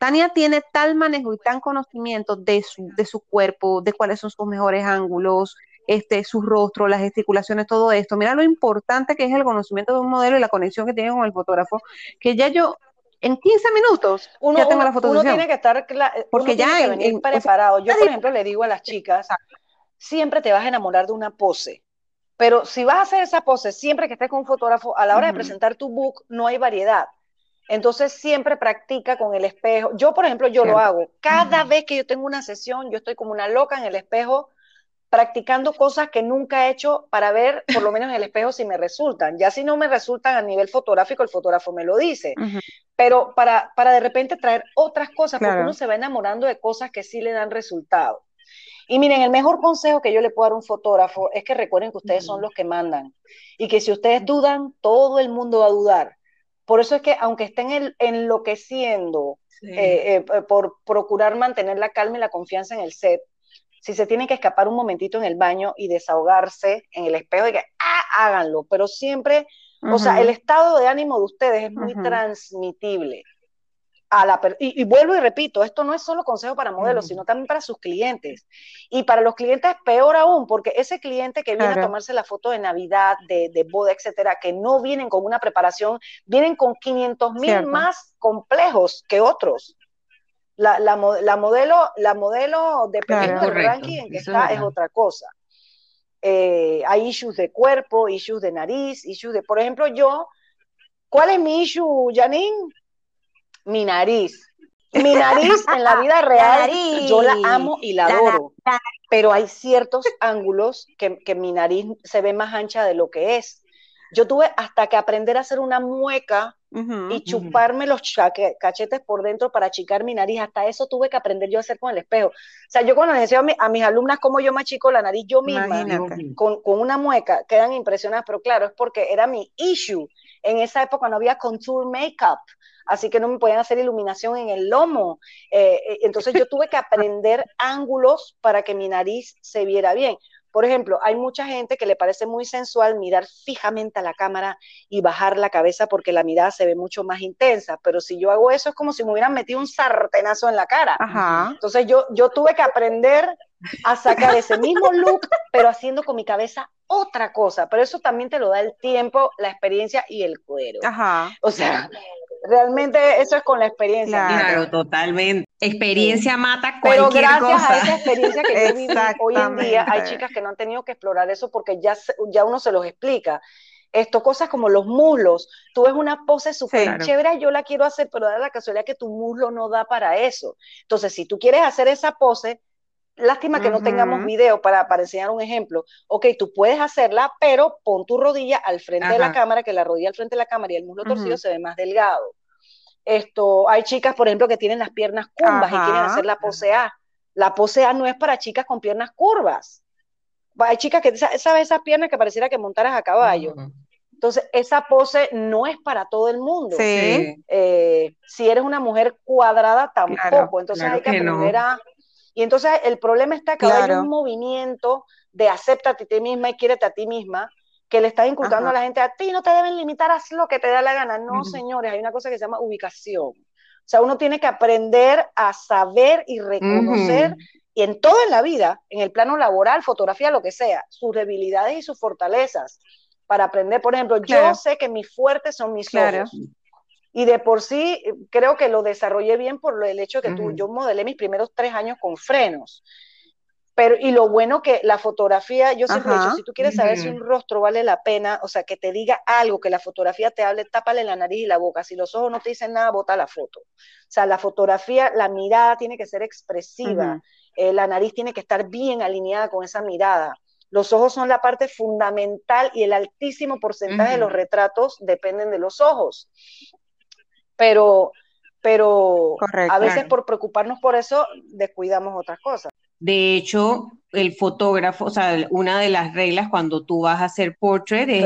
Tania tiene tal manejo y tan conocimiento de su, de su cuerpo, de cuáles son sus mejores ángulos, este, su rostro, las gesticulaciones, todo esto. Mira lo importante que es el conocimiento de un modelo y la conexión que tiene con el fotógrafo, que ya yo en 15 minutos uno, ya tengo la. Uno tiene que estar porque ya venir preparado. yo, por ejemplo, le digo a las chicas, siempre te vas a enamorar de una pose. Pero si vas a hacer esa pose siempre que estés con un fotógrafo, a la hora de presentar tu book no hay variedad. Entonces siempre practica con el espejo. Yo, por ejemplo, yo lo hago. Cada vez que yo tengo una sesión, yo estoy como una loca en el espejo practicando cosas que nunca he hecho para ver, por lo menos en el espejo, si me resultan. Ya si no me resultan a nivel fotográfico, el fotógrafo me lo dice. Pero para, para de repente traer otras cosas, porque uno se va enamorando de cosas que sí le dan resultado. Y miren, el mejor consejo que yo le puedo dar a un fotógrafo es que recuerden que ustedes son los que mandan y que si ustedes dudan, todo el mundo va a dudar. Por eso es que aunque estén enloqueciendo eh, eh, por procurar mantener la calma y la confianza en el set, si se tienen que escapar un momentito en el baño y desahogarse en el espejo, y que ah, háganlo, pero siempre, o sea, el estado de ánimo de ustedes es muy transmitible la y, vuelvo y repito, esto no es solo consejo para modelos, sino también para sus clientes. Y para los clientes peor aún, porque ese cliente que viene a tomarse la foto de Navidad, de, de, boda, etcétera, que no vienen con una preparación, vienen con 500 mil más complejos que otros. La, la, modelo, la modelo, dependiendo del ranking en que está, es, otra cosa. Eh, hay issues de cuerpo, issues de nariz, issues de, por ejemplo, yo, ¿cuál es mi issue, Janine? Mi nariz. Mi nariz en la vida real, yo la amo y la adoro, pero hay ciertos ángulos que, mi nariz se ve más ancha de lo que es. Yo tuve hasta que aprender a hacer una mueca y chuparme los cachetes por dentro para achicar mi nariz. Hasta eso tuve que aprender yo a hacer con el espejo. O sea, yo cuando les decía a, mis alumnas cómo yo me achico la nariz yo misma, con, con, una mueca, quedan impresionadas, pero claro, es porque era mi issue. En esa época no había contour makeup así que no me podían hacer iluminación en el lomo. Eh, eh, entonces yo tuve que aprender ángulos para que mi nariz se viera bien. Por ejemplo, hay mucha gente que le parece muy sensual mirar fijamente a la cámara y bajar la cabeza porque la mirada se ve mucho más intensa, pero si yo hago eso es como si me hubieran metido un sartenazo en la cara. Entonces yo, yo tuve que aprender a sacar ese mismo look, pero haciendo con mi cabeza otra cosa, pero eso también te lo da el tiempo, la experiencia y el cuero. O sea, realmente eso es con la experiencia. Claro, totalmente. Experiencia mata cualquier Pero gracias a esa experiencia que yo viví hoy en día, hay chicas que no han tenido que explorar eso porque ya, ya uno se los explica. Esto, cosas como los muslos, tú ves una pose súper chévere, yo la quiero hacer, pero da la casualidad que tu muslo no da para eso. Entonces, si tú quieres hacer esa pose, lástima que no tengamos video para, para, enseñar un ejemplo. Ok, tú puedes hacerla, pero pon tu rodilla al frente de la cámara, que la rodilla al frente de la cámara y el muslo torcido se ve más delgado. Esto, hay chicas, por ejemplo, que tienen las piernas curvas y quieren hacer la pose A. La pose A no es para chicas con piernas curvas. Hay chicas que, ¿sabes? Esas piernas que pareciera que montaras a caballo. Entonces, esa pose no es para todo el mundo. Eh, si eres una mujer cuadrada, tampoco. Entonces hay que aprender a... Y entonces el problema está que hay un movimiento de acéptate a ti misma y quiérete a ti misma, que le está inculcando a la gente, a ti no te deben limitar, haz lo que te da la gana. No, señores, hay una cosa que se llama ubicación. O sea, uno tiene que aprender a saber y reconocer, y en todo en la vida, en el plano laboral, fotografía, lo que sea, sus debilidades y sus fortalezas, para aprender. Por ejemplo, yo sé que mis fuertes son mis ojos. Y de por sí creo que lo desarrollé bien por el hecho de que tú, yo modelé mis primeros tres años con frenos. Pero, y lo bueno que la fotografía, yo siempre he dicho, si tú quieres saber si un rostro vale la pena, o sea, que te diga algo, que la fotografía te hable, tápale la nariz y la boca. Si los ojos no te dicen nada, bota la foto. O sea, la fotografía, la mirada tiene que ser expresiva, eh, la nariz tiene que estar bien alineada con esa mirada. Los ojos son la parte fundamental y el altísimo porcentaje de los retratos dependen de los ojos. Pero, pero a veces por preocuparnos por eso descuidamos otras cosas. De hecho, el fotógrafo, o sea, una de las reglas cuando tú vas a hacer portrait es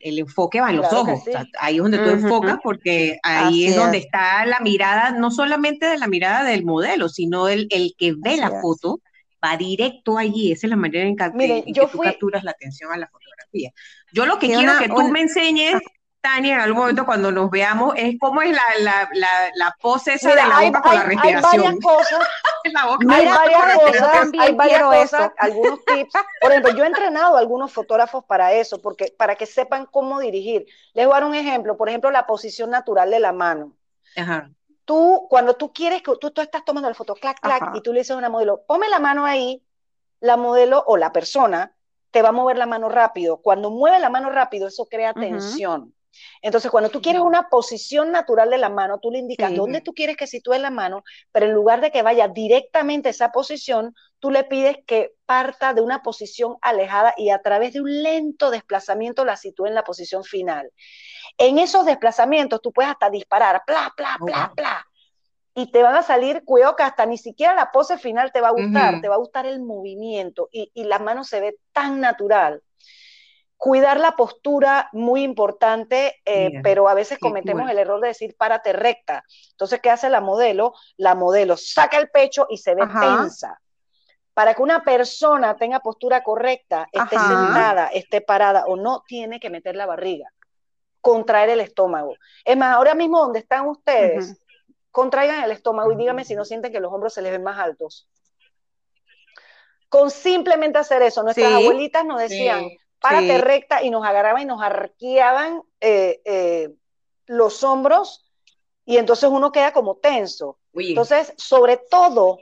el, enfoque va en los ojos. ahí es donde tú enfocas porque ahí es donde está la mirada, no solamente de la mirada del modelo, sino el, el que ve la foto va directo allí. Esa es la manera en que, tú capturas la atención a la fotografía. Yo lo que quiero es que tú me enseñes Tania, en algún momento cuando nos veamos, es cómo es la, la, la, la pose esa de la boca con la respiración. Hay varias cosas, hay varias cosas, hay varias cosas, algunos tips. Por ejemplo, yo he entrenado a algunos fotógrafos para eso, porque, para que sepan cómo dirigir. Les voy a dar un ejemplo, por ejemplo, la posición natural de la mano. Ajá. Tú, cuando tú quieres que tú, tú estás tomando la foto, clac, clac, y tú le dices a una modelo, ponme la mano ahí, la modelo o la persona te va a mover la mano rápido. Cuando mueve la mano rápido, eso crea tensión. Entonces, cuando tú quieres una posición natural de la mano, tú le indicas dónde tú quieres que sitúe la mano, pero en lugar de que vaya directamente a esa posición, tú le pides que parta de una posición alejada y a través de un lento desplazamiento la sitúe en la posición final. En esos desplazamientos tú puedes hasta disparar, pla, pla, pla, pla. Y te van a salir, cuidado que hasta ni siquiera la pose final te va a gustar, te va a gustar el movimiento y, y la mano se ve tan natural Cuidar la postura, muy importante, eh, pero a veces cometemos el error de decir párate recta. Entonces, ¿qué hace la modelo? La modelo saca el pecho y se ve tensa. Para que una persona tenga postura correcta, esté sentada, esté parada o no, tiene que meter la barriga, contraer el estómago. Es más, ahora mismo donde están ustedes, contraigan el estómago y díganme si no sienten que los hombros se les ven más altos. Con simplemente hacer eso, nuestras abuelitas nos decían, párate recta y nos agarraban y nos arqueaban eh, eh, los hombros y entonces uno queda como tenso. Entonces, sobre todo...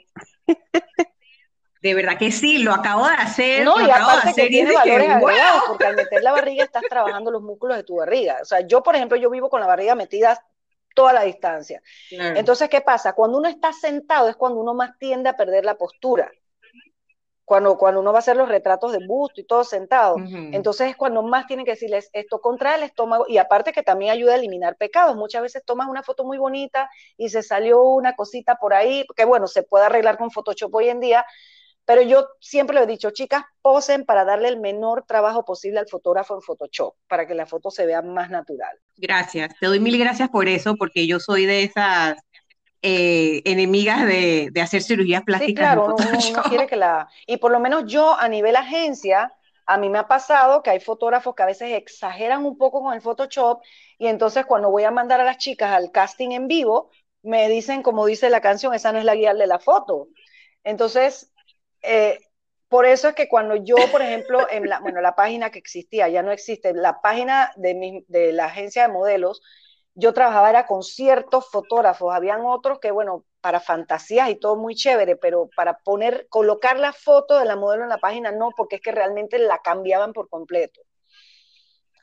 De verdad que sí, lo acabo de hacer. No, y aparte que tiene valores agregados, porque al meter la barriga estás trabajando los músculos de tu barriga. O sea, yo, por ejemplo, yo vivo con la barriga metida toda la distancia. Entonces, ¿qué pasa? Cuando uno está sentado es cuando uno más tiende a perder la postura. Cuando, cuando uno va a hacer los retratos de busto y todo sentado. Entonces es cuando más tienen que decirles esto contra el estómago y aparte que también ayuda a eliminar pecados. Muchas veces tomas una foto muy bonita y se salió una cosita por ahí, que bueno, se puede arreglar con Photoshop hoy en día, pero yo siempre le he dicho, chicas, posen para darle el menor trabajo posible al fotógrafo en Photoshop, para que la foto se vea más natural. Gracias, te doy mil gracias por eso, porque yo soy de esas eh, enemigas de, hacer cirugías plásticas. Sí, claro, no, quiere que la... Y por lo menos yo a nivel agencia, a mí me ha pasado que hay fotógrafos que a veces exageran un poco con el Photoshop y entonces cuando voy a mandar a las chicas al casting en vivo, me dicen, como dice la canción, esa no es la guía de la foto. Entonces, eh, por eso es que cuando yo, por ejemplo, en la, bueno, la página que existía, ya no existe, la página de, de la agencia de modelos, yo trabajaba era con ciertos fotógrafos, habían otros que, bueno, para fantasías y todo muy chévere, pero para poner, colocar la foto de la modelo en la página no, porque es que realmente la cambiaban por completo.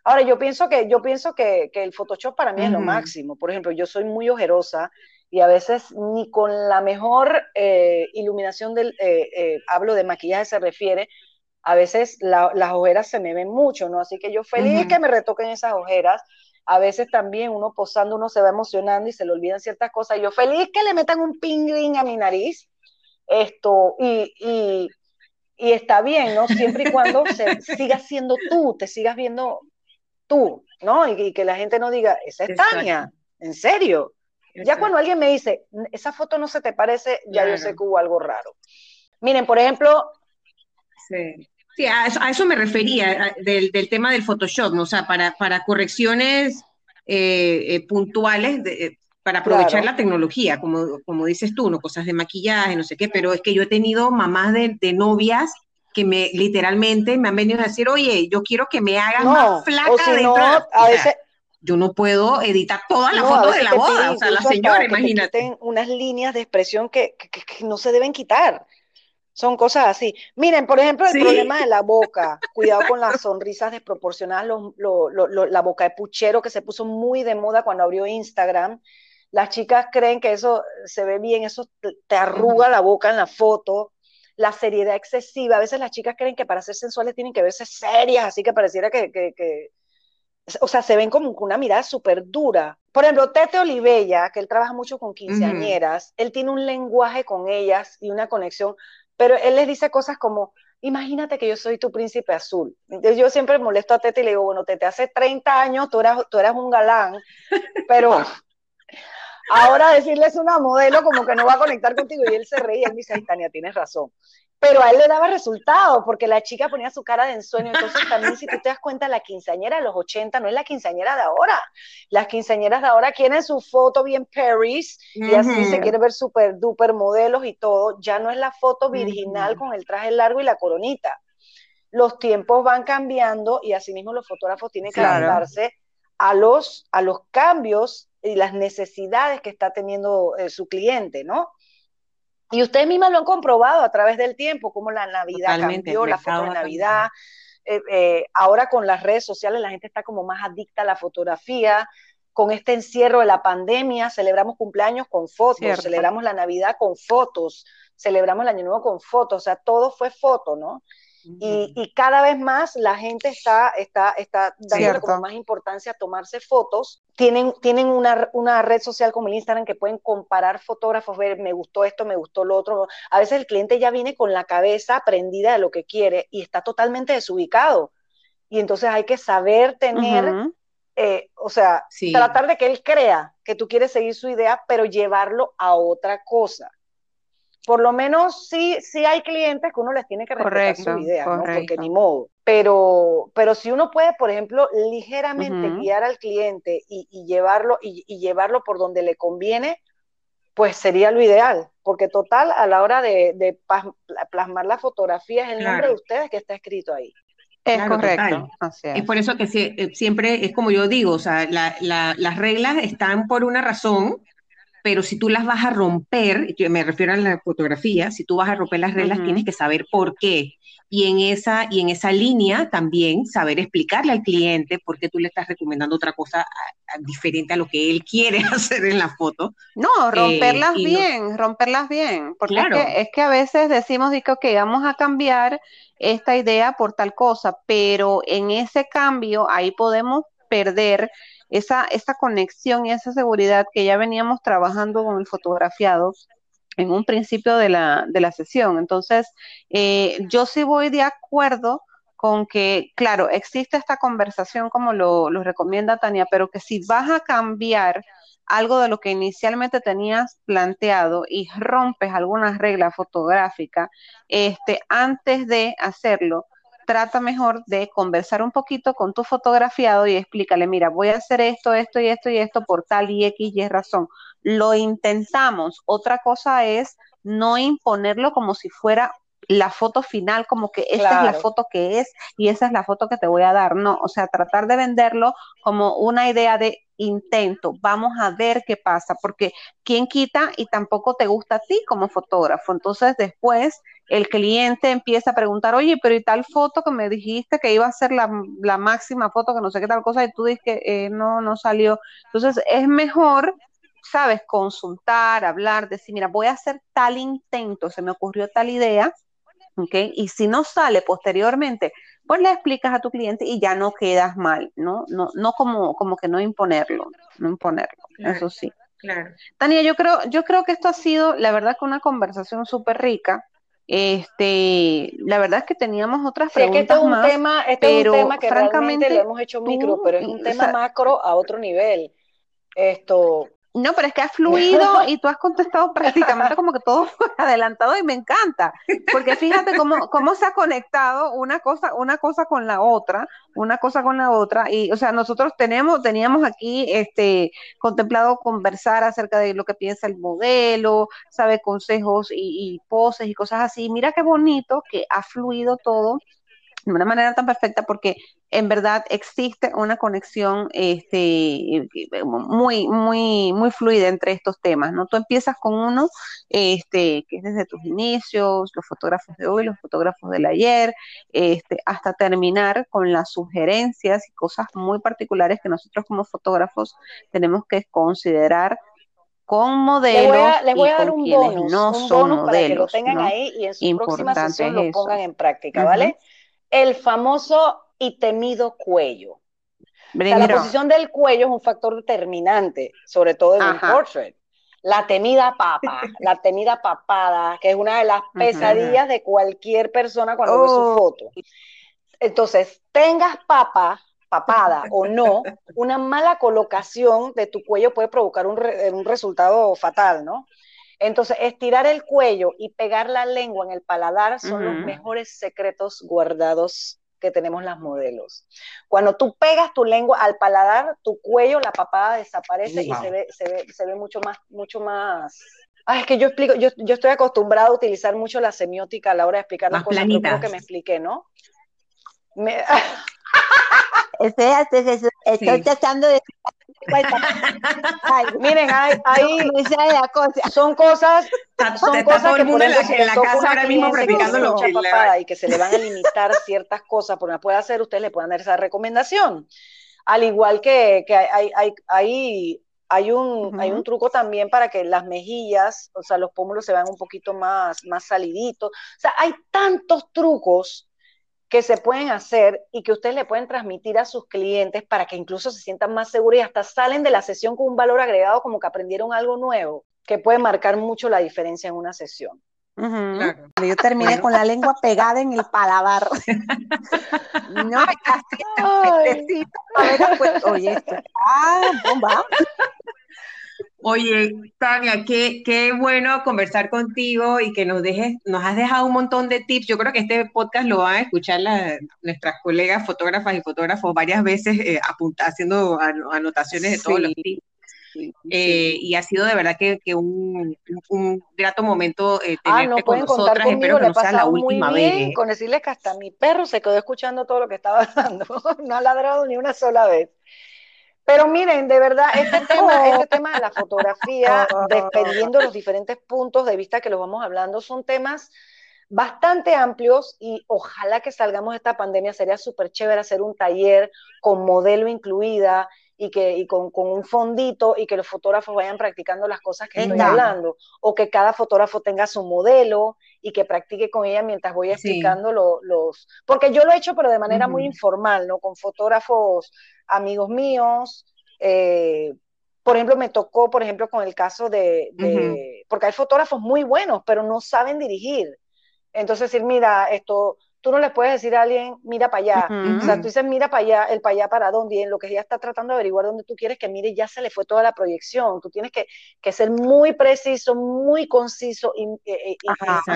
Ahora, yo pienso que, yo pienso que, el Photoshop para mí es lo máximo. Por ejemplo, yo soy muy ojerosa y a veces ni con la mejor eh, iluminación del, eh, eh, hablo de maquillaje se refiere, a veces las ojeras se me ven mucho, ¿no? Así que yo feliz que me retoquen esas ojeras, a veces también uno posando, uno se va emocionando y se le olvidan ciertas cosas. Yo feliz que le metan un pingring a mi nariz, esto, y, y, y está bien, ¿no? Siempre y cuando se, sigas siendo tú, te sigas viendo tú, ¿no? Y, que la gente no diga, esa es Tania, en serio. Ya cuando alguien me dice, esa foto no se te parece, ya yo sé que hubo algo raro. Miren, por ejemplo, sí. Sí, a eso, me refería, del, tema del Photoshop, ¿no? O sea, para, para correcciones eh, eh, puntuales, eh, para aprovechar la tecnología, como, como dices tú, ¿no? Cosas de maquillaje, no sé qué, pero es que yo he tenido mamás de, novias que me literalmente me han venido a decir, oye, yo quiero que me hagas más flaca de a veces, yo no puedo editar toda la foto de la boda, o sea, la señora, imagínate. unas líneas de expresión que, que, no se deben quitar. Son cosas así. Miren, por ejemplo, el problema de la boca. Cuidado con las sonrisas desproporcionadas, la boca de puchero que se puso muy de moda cuando abrió Instagram. Las chicas creen que eso se ve bien, eso te arruga la boca en la foto. La seriedad excesiva. A veces las chicas creen que para ser sensuales tienen que verse serias, así que pareciera que, que, o sea, se ven como con una mirada súper dura. Por ejemplo, Tete Olivella, que él trabaja mucho con quinceañeras, él tiene un lenguaje con ellas y una conexión pero él les dice cosas como, imagínate que yo soy tu príncipe azul. yo siempre molesto a Tete y le digo, bueno, Tete, hace 30 años tú eras, tú eras un galán, pero ahora decirles una modelo como que no va a conectar contigo y él se reía, él me dice, Tania, tienes razón pero a él le daba resultado porque la chica ponía su cara de ensueño. Entonces también si tú te das cuenta, la quinceañera de los 80 no es la quinceañera de ahora. Las quinceañeras de ahora quieren su foto bien Paris y así se quiere ver súper duper modelos y todo. Ya no es la foto virginal con el traje largo y la coronita. Los tiempos van cambiando y asimismo los fotógrafos tienen que adaptarse a los, a los cambios y las necesidades que está teniendo eh, su cliente, ¿no? Y ustedes mismas lo han comprobado a través del tiempo, cómo la Navidad cambió, la foto de Navidad. Eh, eh, ahora con las redes sociales la gente está como más adicta a la fotografía. Con este encierro de la pandemia, celebramos cumpleaños con fotos, celebramos la Navidad con fotos, celebramos el Año Nuevo con fotos, o sea, todo fue foto, ¿no? Y, cada vez más la gente está, está, está dando como más importancia a tomarse fotos. Tienen, tienen una, una, red social como el Instagram que pueden comparar fotógrafos, ver, me gustó esto, me gustó lo otro. A veces el cliente ya viene con la cabeza prendida de lo que quiere y está totalmente desubicado. Y entonces hay que saber tener, eh, o sea, tratar de que él crea que tú quieres seguir su idea, pero llevarlo a otra cosa por lo menos sí, sí hay clientes que uno les tiene que respetar su idea, ¿no? Porque ni modo. Pero, pero si uno puede, por ejemplo, ligeramente guiar al cliente y, llevarlo, y, llevarlo por donde le conviene, pues sería lo ideal. Porque total, a la hora de, plasmar la fotografía es el nombre de ustedes que está escrito ahí. Es correcto. es. por eso que eh, siempre es como yo digo, o sea, las reglas están por una razón pero si tú las vas a romper, yo me refiero a la fotografía, si tú vas a romper las reglas, tienes que saber por qué. y en esa, y en esa línea también saber explicarle al cliente por qué tú le estás recomendando otra cosa diferente a lo que él quiere hacer en la foto. No, eh, romperlas bien, romperlas bien, porque es, que, es, que, a veces decimos que, vamos a cambiar esta idea por tal cosa, pero en ese cambio ahí podemos perder esa, conexión y esa seguridad que ya veníamos trabajando con el fotografiado en un principio de la, de la sesión. Entonces, eh, yo sí voy de acuerdo con que, claro, existe esta conversación como lo, lo, recomienda Tania, pero que si vas a cambiar algo de lo que inicialmente tenías planteado y rompes algunas reglas fotográficas, este, antes de hacerlo, trata mejor de conversar un poquito con tu fotografiado y explícale, mira, voy a hacer esto, esto y esto y esto por tal y X y razón lo intentamos. Otra cosa es no imponerlo como si fuera la foto final, como que esta es la foto que es y esa es la foto que te voy a dar. No, o sea, tratar de venderlo como una idea de intento, vamos a ver qué pasa, porque quién quita y tampoco te gusta a ti como fotógrafo. Entonces después el cliente empieza a preguntar, oye, pero y tal foto que me dijiste que iba a ser la, máxima foto, que no sé qué tal cosa, y tú dices que eh, no, no salió. Entonces es mejor sabes, consultar, hablar, decir, mira, voy a hacer tal intento, se me ocurrió tal idea, ¿ok? Y si no sale posteriormente, pues le explicas a tu cliente y ya no quedas mal, ¿no? No, no como, como que no imponerlo, no imponerlo, eso sí. Claro. Tania, yo creo, yo creo que esto ha sido, la verdad, que una conversación súper rica. Este, la verdad es que teníamos otras preguntas este es un tema, este es un tema que francamente lo hemos hecho micro, pero es un tema macro a otro nivel. Esto, no, pero es que has fluido y tú has contestado prácticamente como que todo fue adelantado y me encanta, porque fíjate cómo, cómo se ha conectado una cosa, una cosa con la otra, una cosa con la otra, y o sea, nosotros tenemos, teníamos aquí este contemplado conversar acerca de lo que piensa el modelo, sabe consejos y, y poses y cosas así. Mira qué bonito que ha fluido todo de una manera tan perfecta porque en verdad existe una conexión este, muy, muy, muy fluida entre estos temas, ¿no? Tú empiezas con uno este, que es desde tus inicios, los fotógrafos de hoy, los fotógrafos del ayer, este, hasta terminar con las sugerencias y cosas muy particulares que nosotros como fotógrafos tenemos que considerar con modelos les voy a, dar un bonus, no son modelos, para que lo tengan ahí y en su próxima sesión lo pongan en práctica, ¿vale? El famoso y temido cuello. la posición del cuello es un factor determinante, sobre todo en un portrait. La temida papa, la temida papada, que es una de las pesadillas de cualquier persona cuando ve su oh. foto. Entonces, tengas papa, papada o no, una mala colocación de tu cuello puede provocar un, un resultado fatal, ¿no? Entonces, estirar el cuello y pegar la lengua en el paladar son los mejores secretos guardados que tenemos las modelos. Cuando tú pegas tu lengua al paladar, tu cuello, la papada desaparece y se ve, se ve, se ve mucho más, mucho más. Ay, es que yo explico, yo, yo estoy acostumbrado a utilizar mucho la semiótica a la hora de explicar las cosas, creo que me expliqué, ¿no? Me... estoy tratando de miren, hay, son cosas, son cosas que por ejemplo, en la, casa ahora mismo practicando lo y que se le van a limitar ciertas cosas, porque puede hacer, ustedes le pueden dar esa recomendación. Al igual que, que hay, hay, hay, hay un, hay un truco también para que las mejillas, o sea, los pómulos se vean un poquito más, más saliditos. O sea, hay tantos trucos que se pueden hacer y que ustedes le pueden transmitir a sus clientes para que incluso se sientan más seguros y hasta salen de la sesión con un valor agregado como que aprendieron algo nuevo, que puede marcar mucho la diferencia en una sesión. Yo terminé con la lengua pegada en el paladar. no, casi Oye, esto. Ah, bomba. Oye, Tania, qué, qué bueno conversar contigo y que nos dejes, nos has dejado un montón de tips. Yo creo que este podcast lo van a escuchar nuestras colegas fotógrafas y fotógrafos varias veces eh, haciendo anotaciones de todos los tips. Eh, y ha sido de verdad que, un, grato momento eh, ah, tenerte con nosotras. Espero que no sea la última vez. Con decirles que hasta mi perro se quedó escuchando todo lo que estaba hablando. no ha ladrado ni una sola vez. Pero miren, de verdad, este tema, este tema de la fotografía, dependiendo de los diferentes puntos de vista que los vamos hablando, son temas bastante amplios y ojalá que salgamos de esta pandemia. Sería súper chévere hacer un taller con modelo incluida y, que, y con, con, un fondito y que los fotógrafos vayan practicando las cosas que estoy hablando, o que cada fotógrafo tenga su modelo y que practique con ella mientras voy explicando los... Porque yo lo he hecho, pero de manera muy informal, ¿no? Con fotógrafos amigos míos. Eh, por ejemplo, me tocó, por ejemplo, con el caso de, de porque hay fotógrafos muy buenos, pero no saben dirigir. Entonces decir, mira, esto, tú no le puedes decir a alguien, mira para allá. O sea, tú dices, mira para allá, el para allá para dónde, y en lo que ella está tratando de averiguar dónde tú quieres que mire, ya se le fue toda la proyección. Tú tienes que, ser muy preciso, muy conciso, y,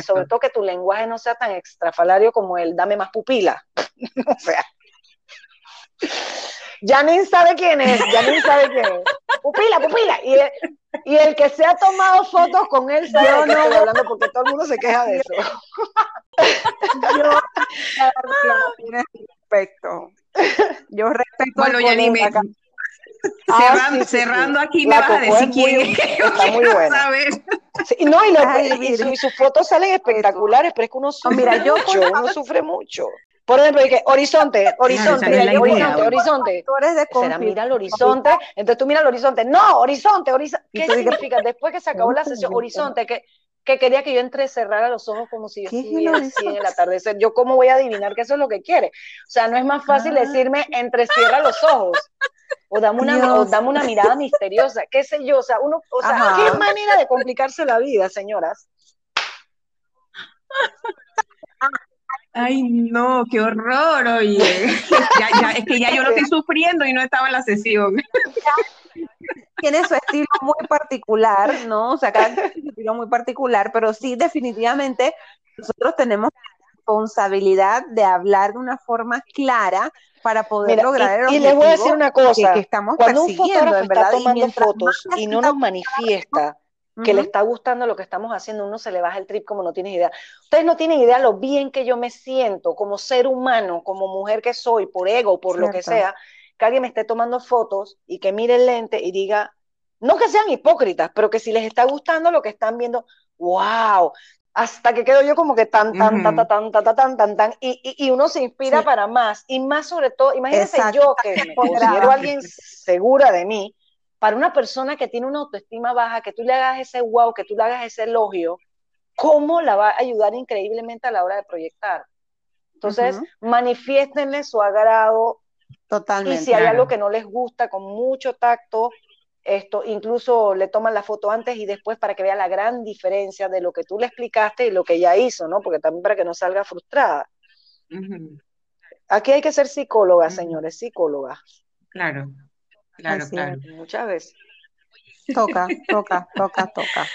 sobre todo que tu lenguaje no sea tan extrafalario como el dame más pupila. o sea. Janine sabe quién es, Janine sabe quién es. Pupila, pupila. Y el, y el que se ha tomado fotos con él sabe Yo no, estoy hablando porque todo el mundo se queja de eso. Yo respeto. Yo respeto. Bueno, Janine, ah, cerrando, aquí me vas a decir quién es. Está muy bueno. no, y, sus fotos salen espectaculares, pero es que uno sufre mira, yo mucho, uno sufre mucho. Por ejemplo, que horizonte, horizonte, horizonte, horizonte. Será mira el horizonte, entonces tú mira el horizonte. No, horizonte, horizonte. ¿Qué significa? Después que se acabó la sesión, horizonte, que, que quería que yo entre cerrara los ojos como si yo estuviera así en el atardecer. Yo cómo voy a adivinar que eso es lo que quiere. O sea, no es más fácil ah. decirme entre cierra los ojos. O dame, una, o dame una mirada misteriosa, qué sé yo, o sea, uno, o sea, qué manera de complicarse la vida, señoras. Ay, no, qué horror, oye. es que ya yo lo estoy sufriendo y no estaba en la sesión. Tiene su estilo muy particular, ¿no? O sea, cada tiene su estilo muy particular, pero sí, definitivamente, nosotros tenemos la responsabilidad de hablar de una forma clara para poder lograr el y, y les voy a decir una cosa, que, estamos cuando un fotógrafo está tomando fotos y no nos manifiesta que le está gustando lo que estamos haciendo, uno se le baja el trip como no tienes idea. Ustedes no tienen idea lo bien que yo me siento como ser humano, como mujer que soy, por ego, por lo que sea, que alguien me esté tomando fotos y que mire el lente y diga, no que sean hipócritas, pero que si les está gustando lo que están viendo, wow, hasta que quedo yo como que tan, tan, tan, tan, tan, tan, tan, tan, y, y, uno se inspira para más, y más sobre todo, imagínense yo que me considero alguien segura de mí, para una persona que tiene una autoestima baja, que tú le hagas ese wow, que tú le hagas ese elogio, ¿cómo la va a ayudar increíblemente a la hora de proyectar? Entonces, manifiéstenle su agrado. Totalmente. Y si hay algo que no les gusta, con mucho tacto, esto, incluso le toman la foto antes y después para que vea la gran diferencia de lo que tú le explicaste y lo que ella hizo, ¿no? Porque también para que no salga frustrada. Aquí hay que ser psicóloga, señores, psicóloga. Claro. Claro, claro. muchas veces. Toca, toca, toca, toca.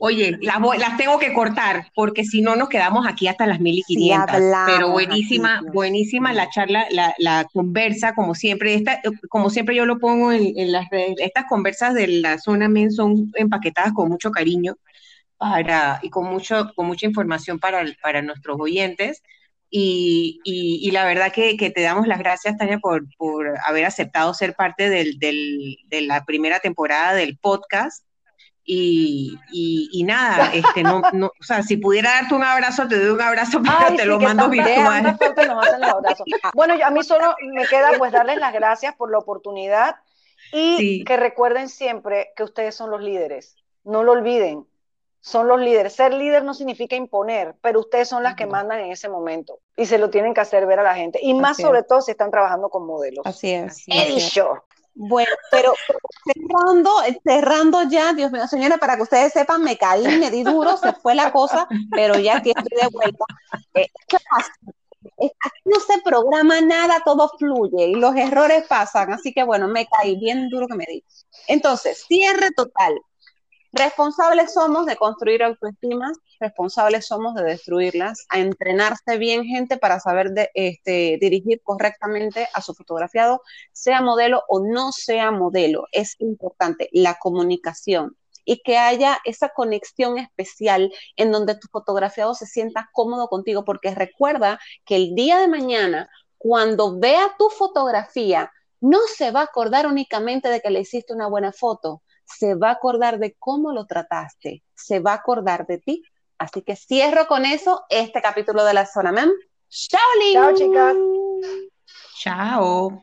Oye, las, las, tengo que cortar porque si no nos quedamos aquí hasta las 1500. pero buenísima, buenísima la charla, la, la, conversa, como siempre. Esta, como siempre yo lo pongo en, en, las redes, estas conversas de la zona MEN son empaquetadas con mucho cariño para, y con, mucho, con mucha información para, para nuestros oyentes. Y, la verdad que, te damos las gracias, Tania, por, por haber aceptado ser parte del, de la primera temporada del podcast. Y, nada, este, no, no, o sea, si pudiera darte un abrazo, te doy un abrazo, pero te lo mando virtual. Bueno, a mí solo me queda pues darles las gracias por la oportunidad y que recuerden siempre que ustedes son los líderes. No lo olviden, son los líderes. Ser líder no significa imponer, pero ustedes son las que mandan en ese momento y se lo tienen que hacer ver a la gente. Y más sobre todo si están trabajando con modelos. Así es. Bueno, pero cerrando, cerrando ya, Dios mío, señora, para que ustedes sepan, me caí, me di duro, se fue la cosa, pero ya aquí estoy de vuelta. Eh, ¿Qué pasa? Aquí no se programa nada, todo fluye y los errores pasan, así que bueno, me caí bien duro que me di. Entonces, cierre total. Responsables somos de construir autoestimas, responsables somos de destruirlas, a entrenarse bien gente para saber este, dirigir correctamente a su fotografiado, sea modelo o no sea modelo. Es importante la comunicación y que haya esa conexión especial en donde tu fotografiado se sienta cómodo contigo, porque recuerda que el día de mañana, cuando vea tu fotografía, no se va a acordar únicamente de que le hiciste una buena foto, se va a acordar de cómo lo trataste, se va a acordar de ti Así que cierro con eso este capítulo de la Zona Mem. ¡Chao, Chao, chicas. Chao.